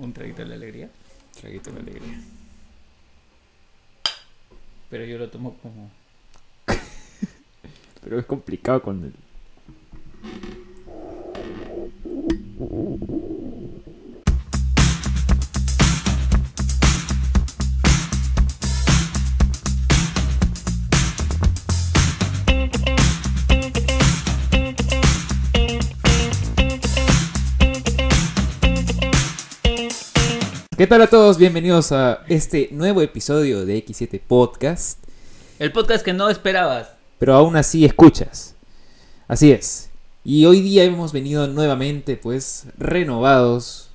Un traguito de la alegría. Traguito de alegría. Pero yo lo tomo como. Pero es complicado con el. ¿Qué tal a todos? Bienvenidos a este nuevo episodio de X7 Podcast. El podcast que no esperabas. Pero aún así escuchas. Así es. Y hoy día hemos venido nuevamente, pues, renovados,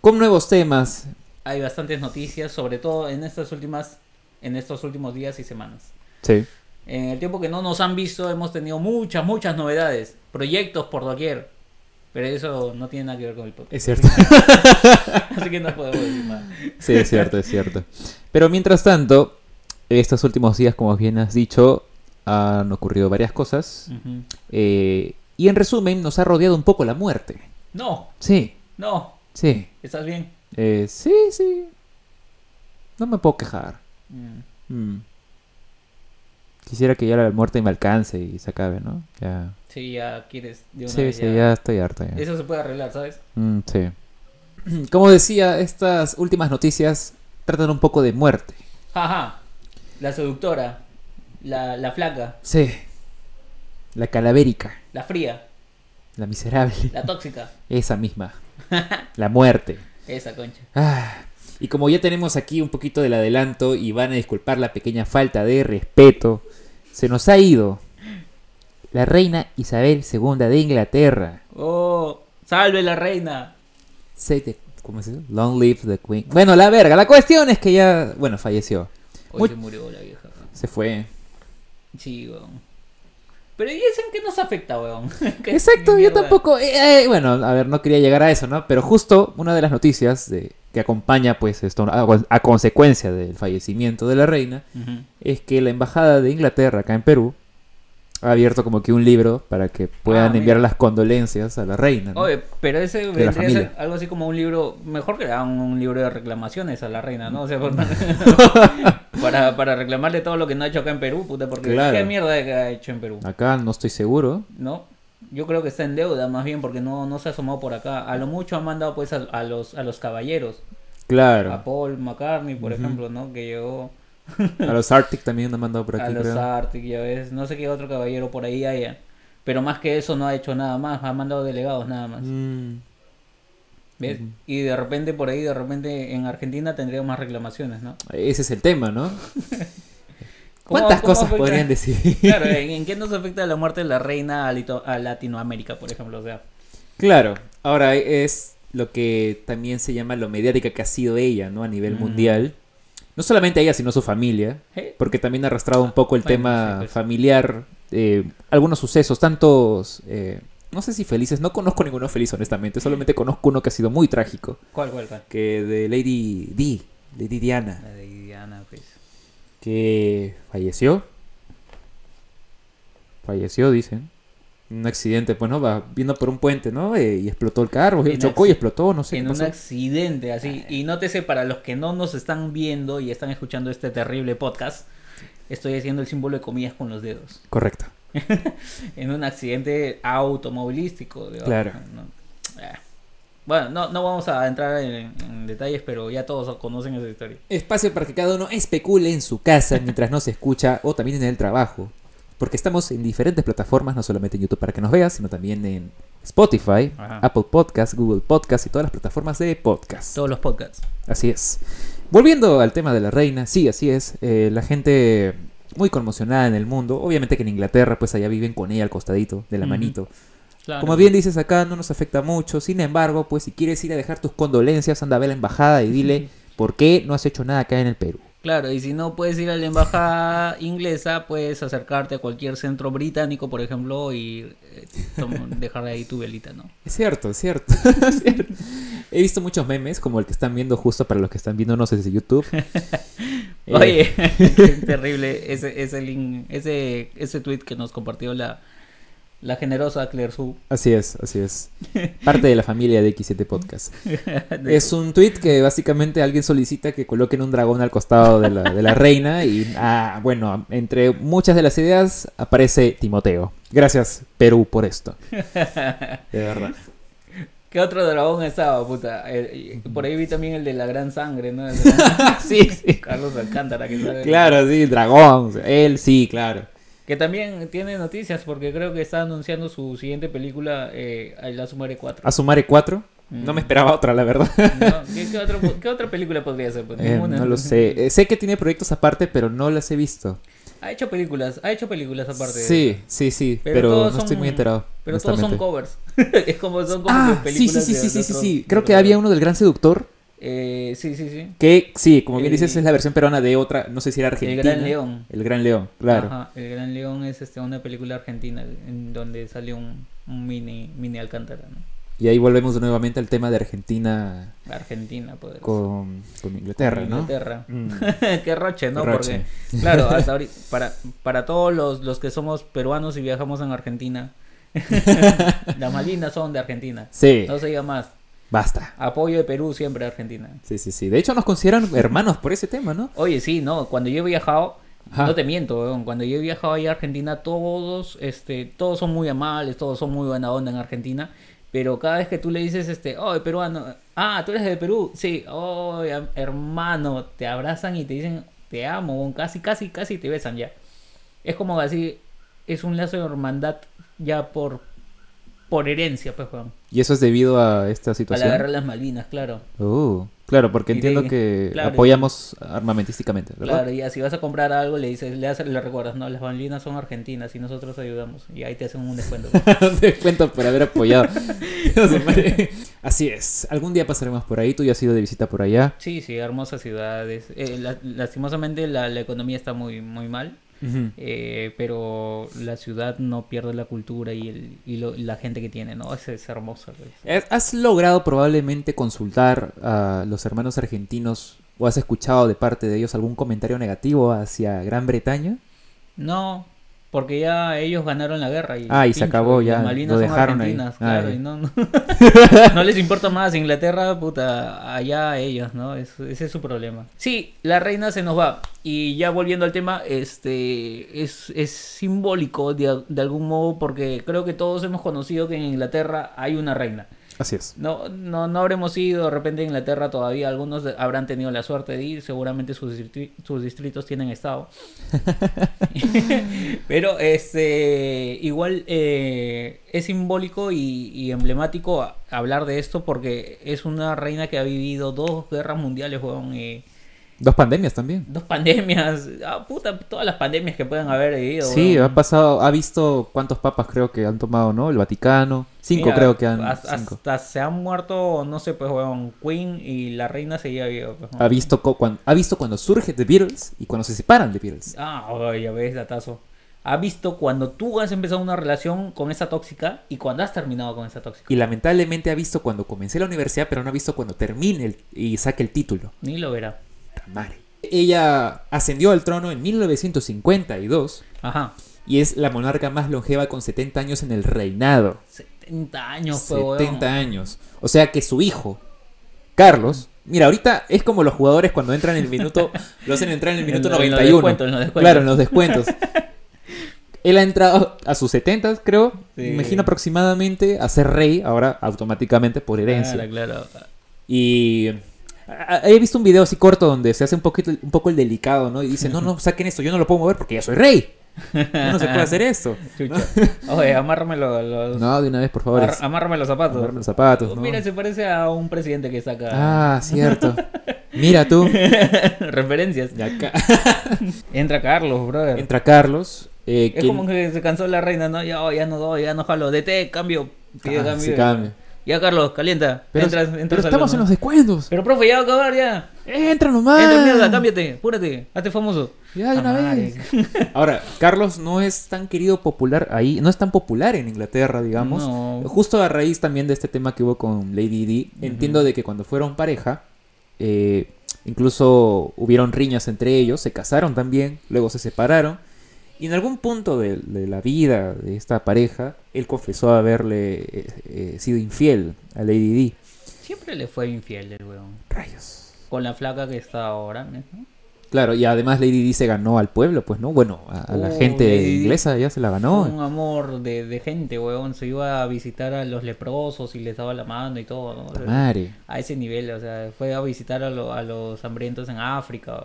con nuevos temas. Hay bastantes noticias, sobre todo en estas últimas, en estos últimos días y semanas. Sí. En el tiempo que no nos han visto, hemos tenido muchas, muchas novedades, proyectos por doquier. Pero eso no tiene nada que ver con el podcast. Es cierto. Así que no podemos decir nada. Sí, es cierto, es cierto. Pero mientras tanto, estos últimos días, como bien has dicho, han ocurrido varias cosas. Eh, y en resumen, nos ha rodeado un poco la muerte. No, Sí, no. sí. ¿Estás bien? Eh, sí, sí. No me puedo quejar. Mm. Mm. Quisiera que ya la muerte me alcance y se acabe, ¿no? Ya. Sí, ya quieres de una Sí, vez sí, ya estoy harta. ya. Eso se puede arreglar, ¿sabes? Mm, sí. Como decía, estas últimas noticias tratan un poco de muerte. Ajá. La seductora, la, la flaca, Sí. La calavérica, la fría, la miserable, la tóxica. esa misma. La muerte. Esa concha. Ah, y como ya tenemos aquí un poquito del adelanto y van a disculpar la pequeña falta de respeto, se nos ha ido la reina Isabel II de Inglaterra. Oh, salve la reina. ¿Cómo se dice? Long live the queen. Bueno, la verga. La cuestión es que ya, bueno, falleció. Hoy Muy- se murió la vieja. Se fue. Sí, weón. Pero ¿y eso en qué nos afecta, weón? ¿Qué Exacto, yo tampoco. eh, eh, bueno, a ver, no quería llegar a eso, ¿no? Pero justo una de las noticias de, que acompaña, pues, esto a, a consecuencia del fallecimiento de la reina, es que la embajada de Inglaterra acá en Perú ha abierto como que un libro para que puedan Ah, enviar las condolencias a la reina. ¿no? Oye, pero ese vendría a ser algo así como un libro, mejor que hagan un libro de reclamaciones a la reina, ¿no? O sea, por- para, para reclamarle todo lo que no ha hecho acá en Perú, puta, porque Claro. qué mierda que ha hecho en Perú, Acá no estoy seguro. ¿no? Yo creo que está en deuda más bien porque no, no se ha asomado por acá. A lo mucho han mandado pues a, a los, a los caballeros, a Claro. Paul McCartney, por ejemplo, ¿no? Que llegó A los Arctic también han mandado por a aquí, los creo. Arctic, ya ves, no sé qué otro caballero por ahí haya. Pero más que eso no ha hecho nada más, ha mandado delegados nada más. Mm. Y de repente por ahí, de repente en Argentina tendríamos más reclamaciones, ¿no? ese es el tema, ¿no? ¿Cómo- ¿Cuántas cosas afecta? podrían decir? Claro, ¿en, en qué nos afecta la muerte de la reina a, Lito- a Latinoamérica, por ejemplo? O sea, Claro, ahora es lo que también se llama lo mediática que ha sido ella, ¿no? A nivel Mm. mundial. No solamente ella, sino su familia. Porque también ha arrastrado un poco el Bueno, tema sí, pues. familiar. eh, algunos sucesos, tantos... eh, no sé si felices, no conozco ninguno feliz, honestamente. Solamente conozco uno que ha sido muy trágico. ¿cuál, cuál, cuál? Que de Lady Di, Lady Diana, La de Diana, pues. que falleció. Falleció, dicen. Un accidente, pues, ¿no? Va viendo por un puente, ¿no? Eh, y explotó el carro, En chocó y explotó, no sé en qué un accidente así. Y nótese para los que no nos están viendo y están escuchando este terrible podcast, estoy haciendo el símbolo de comillas con los dedos. Correcto. En un accidente automovilístico. digamos, Claro. ¿no? Ah. Bueno, no, no vamos a entrar en, en detalles, pero ya todos conocen esa historia. Espacio para que cada uno especule en su casa mientras no se escucha o también en el trabajo. Porque estamos en diferentes plataformas, no solamente en YouTube para que nos veas, sino también en Spotify, Ajá. Apple Podcasts, Google Podcasts y todas las plataformas de podcast. Todos los podcasts. Así es. Volviendo al tema de la reina, sí, así es. eh, la gente muy conmocionada en el mundo. Obviamente que en Inglaterra, pues allá viven con ella al costadito de la manito. Claro. Como bien dices acá, no nos afecta mucho. Sin embargo, pues si quieres ir a dejar tus condolencias, anda a ver la embajada y dile por qué no has hecho nada acá en el Perú. Claro, y si no puedes ir a la embajada inglesa, puedes acercarte a cualquier centro británico, por ejemplo, y eh, dejar ahí tu velita, ¿no? Es cierto, es cierto. es cierto. He visto muchos memes, como el que están viendo justo para los que están viendo, no sé si YouTube. Eh, Oye, qué terrible ese, ese link, ese, ese tweet que nos compartió la, La generosa Claire Su. Así es, así es. Parte de la familia de X7 Podcast. Es un tweet que básicamente alguien solicita que coloquen un dragón al costado de la, de la reina y, ah, bueno, entre muchas de las ideas aparece Timoteo. Gracias, Perú, por esto. De verdad. ¿Qué otro dragón estaba, puta? Eh, por ahí vi también el de la gran sangre, ¿no? Sí, sí. Carlos Alcántara. Que, sale- Claro, sí, dragón. Él sí, claro. Que también tiene noticias porque creo que está anunciando su siguiente película, eh, La Sumare 4. A Sumare 4. No me esperaba otra, la verdad. ¿No? ¿Qué, qué otro- qué otra película podría ser? Pues, Eh, no lo sé. Eh, sé que tiene proyectos aparte, pero no las he visto. Ha hecho películas, ha hecho películas aparte. Sí, sí, sí. Pero no estoy muy enterado. Pero todos son covers. es como son Ah, sí, sí, películas sí, sí, de sí, sí, sí. de Creo que había uno del Gran Seductor. Eh, sí, sí, sí. Que sí, como bien El- dices, es la versión peruana de otra, no sé si era El argentina. Gran León. El Gran León, claro. Ajá, El Gran León es este, una película argentina en donde sale un, un mini, mini Alcántara, ¿no? Y ahí volvemos nuevamente al tema de Argentina Argentina, pues. con, con Inglaterra, ¿no? Inglaterra. Mm. Qué roche, ¿no? Roche. Porque, claro, hasta ahorita, para, para todos los, los que somos peruanos y viajamos en Argentina, las Malvinas son de Argentina. Sí, No se diga más. Basta. Apoyo de Perú siempre a Argentina. Sí, sí, sí. De hecho, nos consideran hermanos por ese tema, ¿no? Oye, sí, no, cuando yo he viajado, Ajá. no te miento, weón, cuando yo he viajado ahí a Argentina, todos, este, todos son muy amables, todos son muy buena onda en Argentina, pero cada vez que tú le dices, este, oh, peruano, ah, tú eres de Perú, sí, oh, hermano, te abrazan y te dicen, te amo, weón, casi, casi, casi te besan ya. Es como así, es un lazo de hermandad ya por, por herencia, pues, weón. Y eso es debido a esta A la situación. guerra de las Malvinas, claro. Uh, claro, porque Y de- entiendo que claro. apoyamos armamentísticamente, ¿verdad? Claro, ya si vas a comprar algo, le dices, le, haces, le recuerdas, no, las Malvinas son argentinas y nosotros ayudamos. Y ahí te hacen un descuento. Te cuento por haber apoyado. Así es. Algún día pasaremos por ahí. Tú ya has ido de visita por allá. Sí, sí, hermosas ciudades. Eh, la- lastimosamente la, la economía está muy, muy mal, eh, pero la ciudad no pierde la cultura y, el, y, lo- y la gente que tiene, ¿no? Es, es hermosa. pues. Eh, ¿Has logrado probablemente consultar a los hermanos argentinos o has escuchado de parte de ellos algún comentario negativo hacia Gran Bretaña? No, porque ya ellos ganaron la guerra. Y, Ah, y se acabó, ya, lo dejaron ahí. argentinas, Ah, claro, y no, no, no les importa más Inglaterra, puta, allá ellos, ¿no? Es- ese es su problema. Sí, la reina se nos va. Y ya volviendo al tema, este es, es simbólico de, de algún modo porque creo que todos hemos conocido que en Inglaterra hay una reina. Así es. No, no, no habremos ido de repente a Inglaterra todavía. Algunos habrán tenido la suerte de ir. Seguramente sus, distri- sus distritos tienen estado. Pero este igual eh, es simbólico y, y emblemático hablar de esto porque es una reina que ha vivido dos guerras mundiales, weón, y Dos pandemias también. dos pandemias. Ah, puta, todas las pandemias que puedan haber vivido. Sí, ha pasado, ha visto cuántos papas creo que han tomado, ¿no? El Vaticano. Cinco Mira, creo que han. Hasta, cinco. hasta se han muerto, no sé, pues, weón, Queen y la reina seguía viva. pues, Ha visto, co- cuan- ha visto cuando surge The Beatles y cuando se separan The Beatles. Ah, ya ves, datazo. Ha visto cuando tú has empezado una relación con esa tóxica y cuando has terminado con esa tóxica. Y lamentablemente ha visto cuando comencé la universidad, pero no ha visto cuando termine el- y saque el título. Ni lo verá. Madre. Ella ascendió al trono en 1952 Ajá. y es la monarca más longeva con 70 años en el reinado. 70 años, pues, 70 weón. años. O sea que su hijo, Carlos, mira, ahorita es como los jugadores cuando entran en el minuto, lo hacen entrar en el minuto En lo- en los 91. descuentos, en los descuentos. Claro, en los descuentos. Él ha entrado a sus 70, creo, Sí. me imagino aproximadamente, a ser rey, ahora automáticamente por herencia. Claro, claro. Y he visto un video así corto donde se hace un poquito un poco el delicado, ¿no? Y dice, no, no, saquen esto, yo no lo puedo mover porque ya soy rey. Ya no se puede hacer esto. Chucha. Oye, amárrame los, los- No, de una vez, por favor. es- amárrame los zapatos. Amarrarme los zapatos, ¿no? Mira, se parece a un presidente que saca Ah, cierto. Mira tú. referencias. Y acá Entra Carlos, brother. entra Carlos. eh, Es que- como que se cansó la reina, ¿no? Ya, oh, ya no doy, ya no jalo. DT, cambio. Pide Ah, cambio. sí, cambio. Ya, Carlos, calienta. Pero, entras, entras estamos en los descuentos. Pero, profe, ya va a acabar, ya. Entra nomás. Entra, mierda, cámbiate. Apúrate. Hazte famoso. Ya de una Ah, vez. Ahora, Carlos no es tan querido popular ahí, no es tan popular en Inglaterra, digamos. No. Justo a raíz también de este tema que hubo con Lady Di, entiendo de que cuando fueron pareja, eh, incluso hubieron riñas entre ellos, se casaron también, luego se separaron. Y en algún punto de, de la vida de esta pareja, él confesó haberle eh, eh, sido infiel a Lady Di. Siempre le fue infiel el weón. Rayos. Con la flaca que está ahora. ¿no? Claro, y además Lady Di se ganó al pueblo, pues, ¿no? Bueno, a, a la Oh, gente Lady inglesa ya se la ganó. Un amor de, de gente, weón. Se iba a visitar a los leprosos y les daba la mano y todo, ¿no? Madre. A ese nivel, o sea, fue a visitar a, lo- a los hambrientos en África.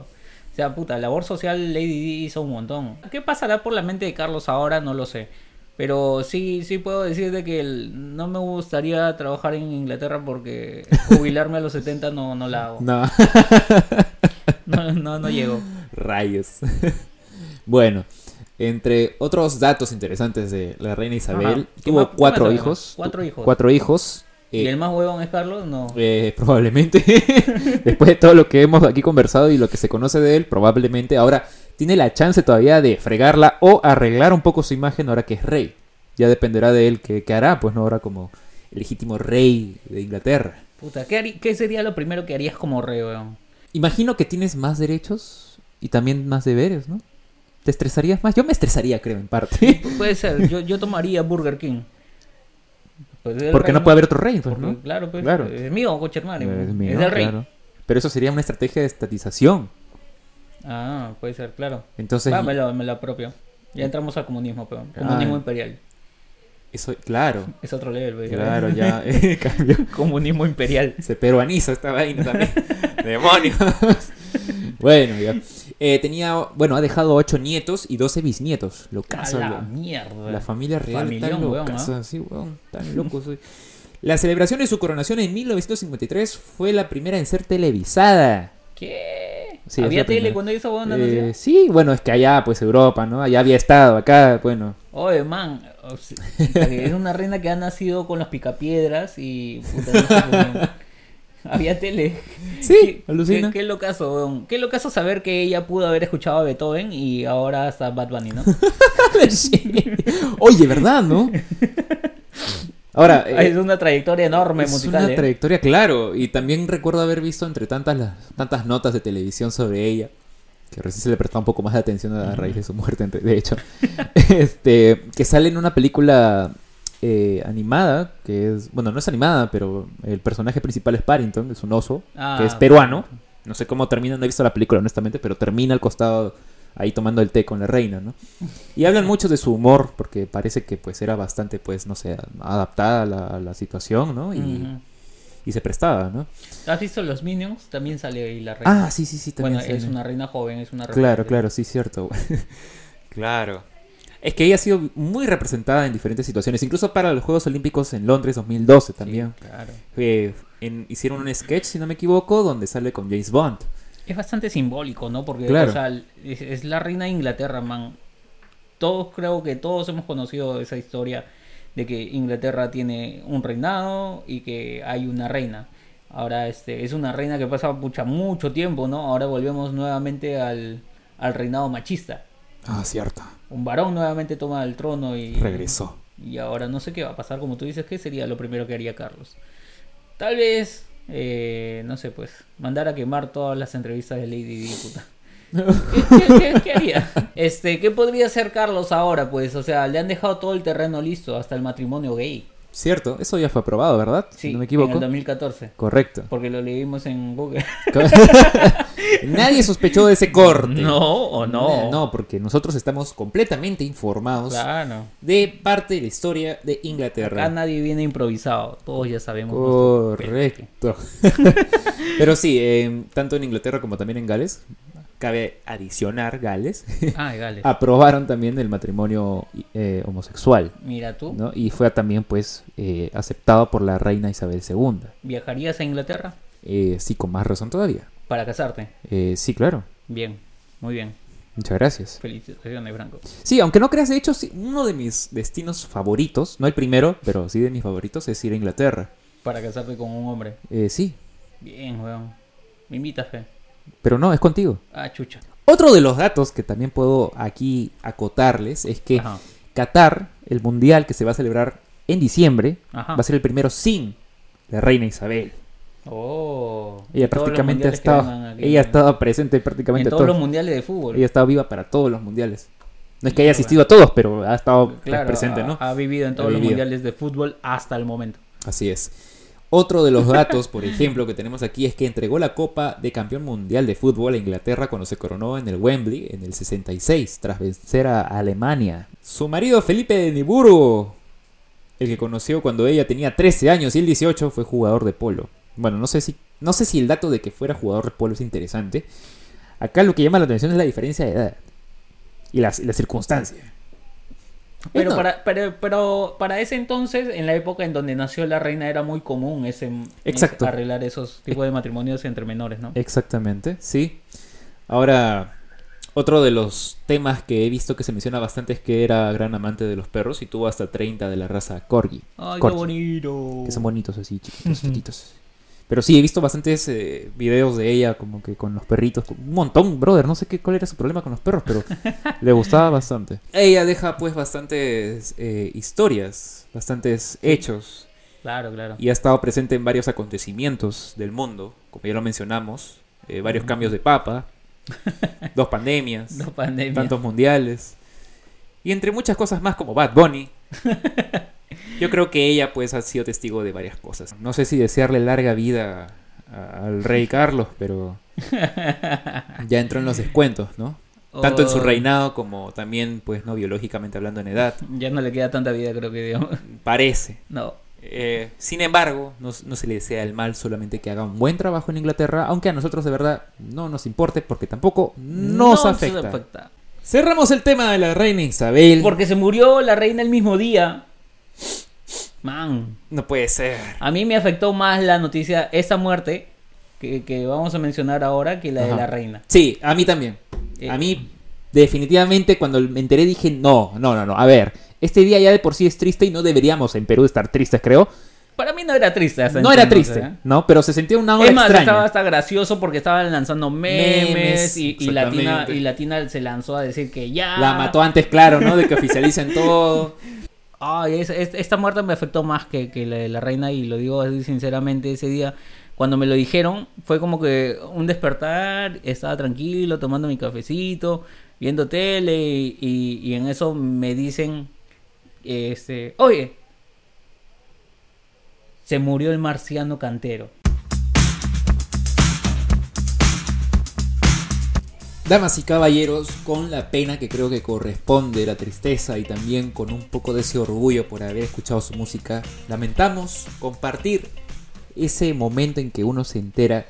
O sea, puta, labor social Lady Di hizo un montón. ¿Qué pasará por la mente de Carlos ahora? No lo sé. Pero sí, sí puedo decirte que el- no me gustaría trabajar en Inglaterra porque jubilarme a los 70 no, no la hago. No, No, no, no llego. rayos. bueno, entre otros datos interesantes de la reina Isabel, Ajá. ¿Qué tuvo cuatro hijos. Cuatro hijos. Cuatro hijos. ¿Y eh, el más huevón es Carlos? No. Eh, probablemente. Después de todo lo que hemos aquí conversado y lo que se conoce de él, probablemente ahora tiene la chance todavía de fregarla o arreglar un poco su imagen ahora que es rey. Ya dependerá de él qué, qué hará, pues no ahora como el legítimo rey de Inglaterra. Puta, ¿qué, harí- qué sería lo primero que harías como rey, weón? Imagino que tienes más derechos y también más deberes, ¿no? ¿Te estresarías más? Yo me estresaría, creo, en parte. Puede ser, yo, yo tomaría Burger King. Pues es Porque rey, no puede haber otro rey, pues, Porque, ¿no? Claro, pues, Claro. es mío, coche hermano. Es Es, mío, del rey. claro. Pero eso sería una estrategia de estatización. Ah, puede ser, claro. Entonces, Va, me lo, me lo apropio. Ya entramos al comunismo, pero comunismo Ah. imperial. eso, claro, Es otro level, claro, ya eh, cambió. comunismo imperial. Se peruaniza esta vaina también. Demonios. Bueno, ya. Eh, tenía, bueno, ha dejado ocho nietos y 12 bisnietos. Lo caso, la mierda. La familia real weón. ¿ah? Sí, weón, tan locos. hoy. La celebración de su coronación en 1953 fue la primera en ser televisada. ¿Qué? Sí, ¿Había tele primera. cuando hizo weón Eh, sí, bueno, es que allá, pues Europa, ¿no? Allá había estado, acá, bueno. Oye, man, es una reina que ha nacido con los picapiedras y puta, no sé cómo- había tele. Sí, Qué- alucina. Qué, qué locazo, weón. Qué locazo saber que ella pudo haber escuchado a Beethoven y ahora está Bad Bunny, ¿no? Oye, ¿verdad, no? Ahora, eh, es una trayectoria enorme es musical, una ¿eh? trayectoria, claro. Y también recuerdo haber visto entre tantas, las- tantas notas de televisión sobre ella, que recién se le prestaba un poco más de atención a raíz de su muerte, de hecho, este, que sale en una película eh, animada, que es, bueno, no es animada, pero el personaje principal es Parrington, es un oso, Ah, que es peruano. No sé cómo termina, no he visto la película honestamente, pero termina al costado ahí tomando el té con la reina, ¿no? Y hablan mucho de su humor, porque parece que pues era bastante, pues, no sé, adaptada a la, a la situación, ¿no? Y, y se prestaba, ¿no? ¿Has visto los Minions? También sale ahí la reina. Ah, sí, sí, sí, también. bueno, es una reina joven, es una Claro, referente. claro, sí, cierto. claro. Es que ella ha sido muy representada en diferentes situaciones, incluso para los Juegos Olímpicos en Londres 2012 Sí, también. claro. Eh, en- hicieron un sketch, si no me equivoco, donde sale con James Bond. Es bastante simbólico, ¿no? Porque, Claro. o sea, es, es la reina de Inglaterra, man. Todos, creo que todos hemos conocido esa historia de que Inglaterra tiene un reinado y que hay una reina. Ahora, este, es una reina que pasa mucho tiempo, ¿no? Ahora volvemos nuevamente al, al reinado machista. Ah, cierto. Un varón nuevamente toma el trono y... Regresó. Y ahora no sé qué va a pasar, como tú dices, ¿qué sería lo primero que haría Carlos? Tal vez, eh, no sé, pues, mandar a quemar todas las entrevistas de Lady Di, puta. ¿Qué, qué- qué- qué haría? Este, ¿qué podría hacer Carlos ahora? Pues, o sea, le han dejado todo el terreno listo, hasta el matrimonio gay. Cierto, eso ya fue aprobado, ¿verdad? Sí, si no me en equivoco. el 2014. Correcto. Porque lo leímos en Google. Nadie sospechó de ese corte. No, o no. No, porque nosotros estamos completamente informados Claro. de parte de la historia de Acá Inglaterra. nadie viene improvisado. Todos ya sabemos. Correcto. Pero sí, eh, tanto en Inglaterra como también en Gales, cabe adicionar Gales, Ah, Gales. aprobaron también el matrimonio eh, homosexual. Mira tú, ¿no? Y fue también pues eh, aceptado por la reina Isabel II. ¿viajarías a Inglaterra Eh, sí, con más razón todavía. para casarte? Eh, sí, claro. Bien, muy bien. Muchas gracias. Felicitaciones, Franco. Sí, aunque no creas, de hecho, sí, uno de mis destinos favoritos, no el primero, pero sí de mis favoritos, es ir a Inglaterra. Para casarte con un hombre. Eh, sí, Bien, weón. Me invitas, fe. Pero no, es contigo. Ah, chucha. Otro de los datos que también puedo aquí acotarles es que Ajá. Qatar, el mundial que se va a celebrar en diciembre, Ajá. va a ser el primero sin la reina Isabel. Oh. Ella todos prácticamente ha estado, aquí. ella ha estado presente prácticamente en todos todo- los mundiales de fútbol. Ella ha estado viva para todos los mundiales. No es que haya asistido a todos, pero ha estado Claro, presente, ¿no? Ha, ha vivido en todos los mundiales de fútbol hasta el momento. Así es. Otro de los datos, por ejemplo, que tenemos aquí es que entregó la Copa de Campeón Mundial de Fútbol a Inglaterra cuando se coronó en el Wembley en el 66, tras vencer a Alemania. Su marido Felipe de Niburgo, el que conoció cuando ella tenía 13 años y él 18, fue jugador de polo. Bueno, no sé si, no sé si el dato de que fuera jugador de polo es interesante. Acá lo que llama la atención es la diferencia de edad y las, la circunstancia. Pero, para, pero, pero para ese entonces, en la época en donde nació la reina, era muy común ese, Exacto. ese- arreglar esos tipos de matrimonios entre menores, ¿no? Exactamente, sí. Ahora, otro de los temas que he visto que se menciona bastante es que era gran amante de los perros y tuvo hasta 30 de la raza Corgi. Ay, qué bonito. Que son bonitos así, chiquitos, chiquitos. Pero sí, he visto bastantes eh, videos de ella como que con los perritos. Un montón, brother. No sé qué, cuál era su problema con los perros, pero le gustaba bastante. Ella deja pues bastantes eh, historias, bastantes hechos. Claro, claro. y ha estado presente en varios acontecimientos del mundo, como ya lo mencionamos, eh, varios cambios de papa, dos pandemias, No pandemia. tantos mundiales, y entre muchas cosas más como Bad Bunny. Yo creo que ella pues ha sido testigo de varias cosas. No sé si desearle larga vida al rey Carlos, pero ya entró en los descuentos, ¿no? Tanto en su Oh, reinado como también, pues, no biológicamente hablando en edad. Ya no le queda tanta vida, creo que digamos. Parece. No. Eh, sin embargo, no, no se le desea el mal, solamente que haga un buen trabajo en Inglaterra, aunque a nosotros de verdad no nos importe porque tampoco nos No afecta. Cerramos el tema de la reina Isabel. Porque se murió la reina el mismo día. Man, No puede ser. a mí me afectó más la noticia, esa muerte que, que vamos a mencionar ahora, que la de la reina. Sí, a mí también. Eh, A mí, definitivamente, cuando me enteré dije, no, no, no, no. A ver, este día ya de por sí es triste y no deberíamos en Perú estar tristes, creo. Para mí no era triste. hasta No era triste, ¿eh? ¿no? Pero se sentía una hora Es más, extraña. estaba hasta gracioso porque estaban lanzando memes, Memes, y, y Latina, exactamente. y Latina se lanzó a decir que ya. La mató antes, claro, ¿no? De que oficialicen todo. Ay, es- es- esta muerte me afectó más que, que la de la reina y lo digo así sinceramente ese día. Cuando me lo dijeron fue como que un despertar, estaba tranquilo, tomando mi cafecito, viendo tele y, y- y en eso me dicen, este, oye, se murió el marciano cantero. Damas y caballeros, con la pena que creo que corresponde, la tristeza y también con un poco de ese orgullo por haber escuchado su música, lamentamos compartir ese momento en que uno se entera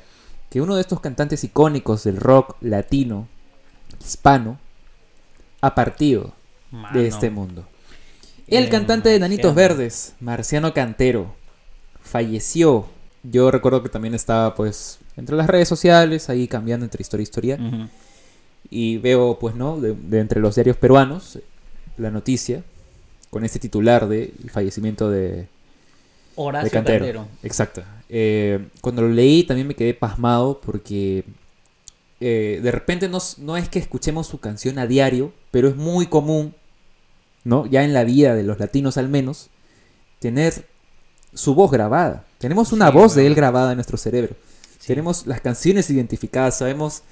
que uno de estos cantantes icónicos del rock latino, hispano, ha partido Mano. de este mundo. El El cantante de Nanitos Marciano. Verdes, Marciano Cantero, falleció. Yo recuerdo que también estaba pues entre las redes sociales, ahí cambiando entre historia y historia. Y veo, pues, ¿no? De, de entre los diarios peruanos, la noticia con este titular de el fallecimiento de, Horacio de Cantero. Cantero. Exacto. Eh, cuando lo leí también me quedé pasmado porque eh, de repente no, no es que escuchemos su canción a diario, pero es muy común, ¿no? Ya en la vida de los latinos al menos, tener su voz grabada. Tenemos una Sí, voz de él grabada en nuestro cerebro. Sí. Tenemos las canciones identificadas, sabemos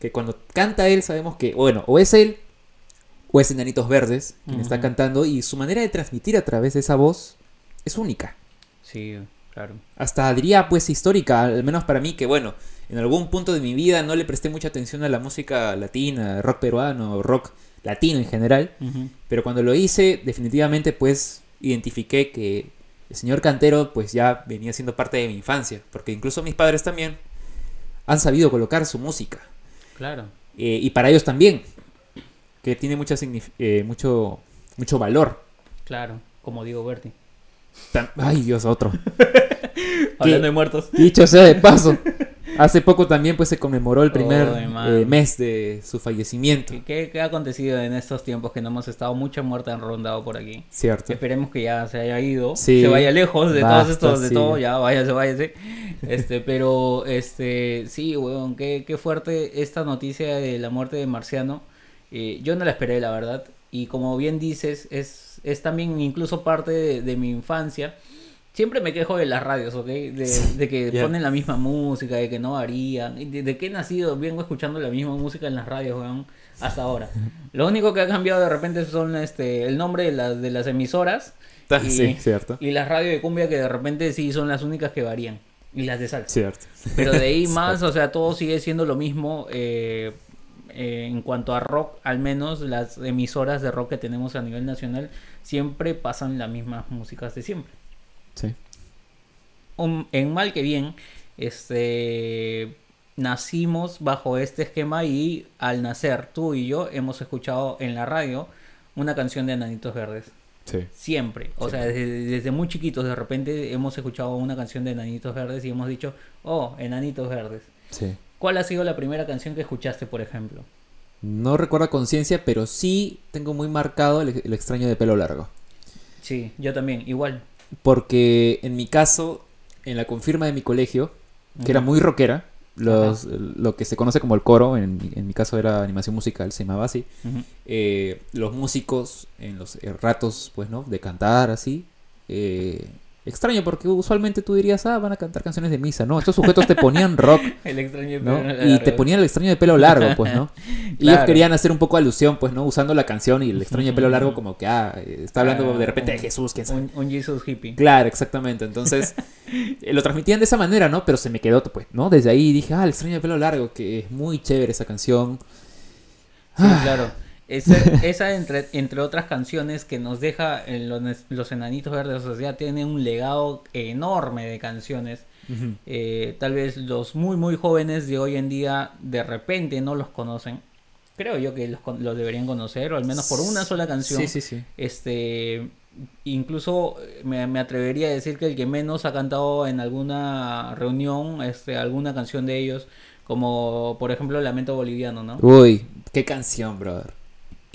que cuando canta él, sabemos que, bueno, o es él o es Enanitos Verdes quien está Ujú. cantando y su manera de transmitir a través de esa voz es única. Sí, claro. Hasta diría pues histórica, al menos para mí que bueno, en algún punto de mi vida no le presté mucha atención a la música latina, rock peruano, rock latino en general, pero cuando lo hice definitivamente pues identifiqué que el señor Cantero pues ya venía siendo parte de mi infancia, porque incluso mis padres también han sabido colocar su música. Claro. Eh, y para ellos también, que tiene mucha eh, mucho, mucho valor. Claro, como digo Berti. Tan- Ay, Dios, otro. Hablando de muertos. Dicho sea de paso, hace poco también pues se conmemoró el primer man. eh, mes de su fallecimiento. ¿Qué, qué, qué ha acontecido en estos tiempos que no hemos estado? Mucha muerte han rondado por aquí. Cierto. Esperemos que ya se haya ido, Sí. se vaya lejos de Basta, todos estos, de sí. todo, ya váyase, váyase. Este, pero este, sí, weón, qué, qué fuerte esta noticia de la muerte de Marciano. Eh, yo no la esperé, la verdad. Y como bien dices, es, es también incluso parte de, de mi infancia. Siempre me quejo de las radios, ¿ok? De, que ponen la misma música, de que no varían. De, que he nacido, vengo escuchando la misma música en las radios, weón, hasta ahora. Lo único que ha cambiado de repente son este el nombre de, las de las emisoras. Ah, y, sí, cierto. Y las radios de cumbia que de repente sí son las únicas que varían. Y las de salsa. Cierto. Pero de ahí más, o sea, todo sigue siendo lo mismo. Eh, eh, en cuanto a rock, al menos las emisoras de rock que tenemos a nivel nacional siempre pasan las mismas músicas de siempre. Sí. en mal que bien, este nacimos bajo este esquema y al nacer tú y yo hemos escuchado en la radio una canción de Enanitos Verdes. Sí. Siempre. O sea, desde, muy chiquitos de repente hemos escuchado una canción de Enanitos Verdes y hemos dicho, oh, Enanitos Verdes. Sí. ¿Cuál ha sido la primera canción que escuchaste, por ejemplo? No recuerdo conciencia, pero sí tengo muy marcado el, extraño de pelo largo. Sí, yo también, igual. Porque en mi caso, en la confirma de mi colegio, que era muy rockera, los, lo que se conoce como el coro, en, en, mi caso era animación musical, se llamaba así, eh, los músicos en los ratos, pues, ¿no? De cantar así, eh, extraño porque usualmente tú dirías, ah, van a cantar canciones de misa, ¿no? Estos sujetos te ponían rock. el extraño ¿no? Y te ponían el extraño de pelo largo, pues, ¿no? Y ellos querían hacer un poco alusión, pues, ¿no? Usando la canción y el extraño de pelo largo como que, ah, está hablando de repente de Jesús, quién sabe. Un, Jesus hippie. Claro, exactamente. Entonces, lo transmitían de esa manera, ¿no? Pero se me quedó, pues, ¿no? Desde ahí dije, ah, el extraño de pelo largo, que es muy chévere esa canción. Sí, claro. Esa, esa entre, entre otras canciones que nos deja en los, Enanitos Verdes o sea, tiene un legado enorme de canciones. Eh, tal vez los muy muy jóvenes de hoy en día de repente no los conocen. Creo yo que los, deberían conocer, o al menos por una sola canción. Sí, sí, sí. Este, incluso me, me, atrevería a decir que el que menos ha cantado en alguna reunión, este, alguna canción de ellos, como por ejemplo Lamento Boliviano, ¿no? Uy, qué canción, brother.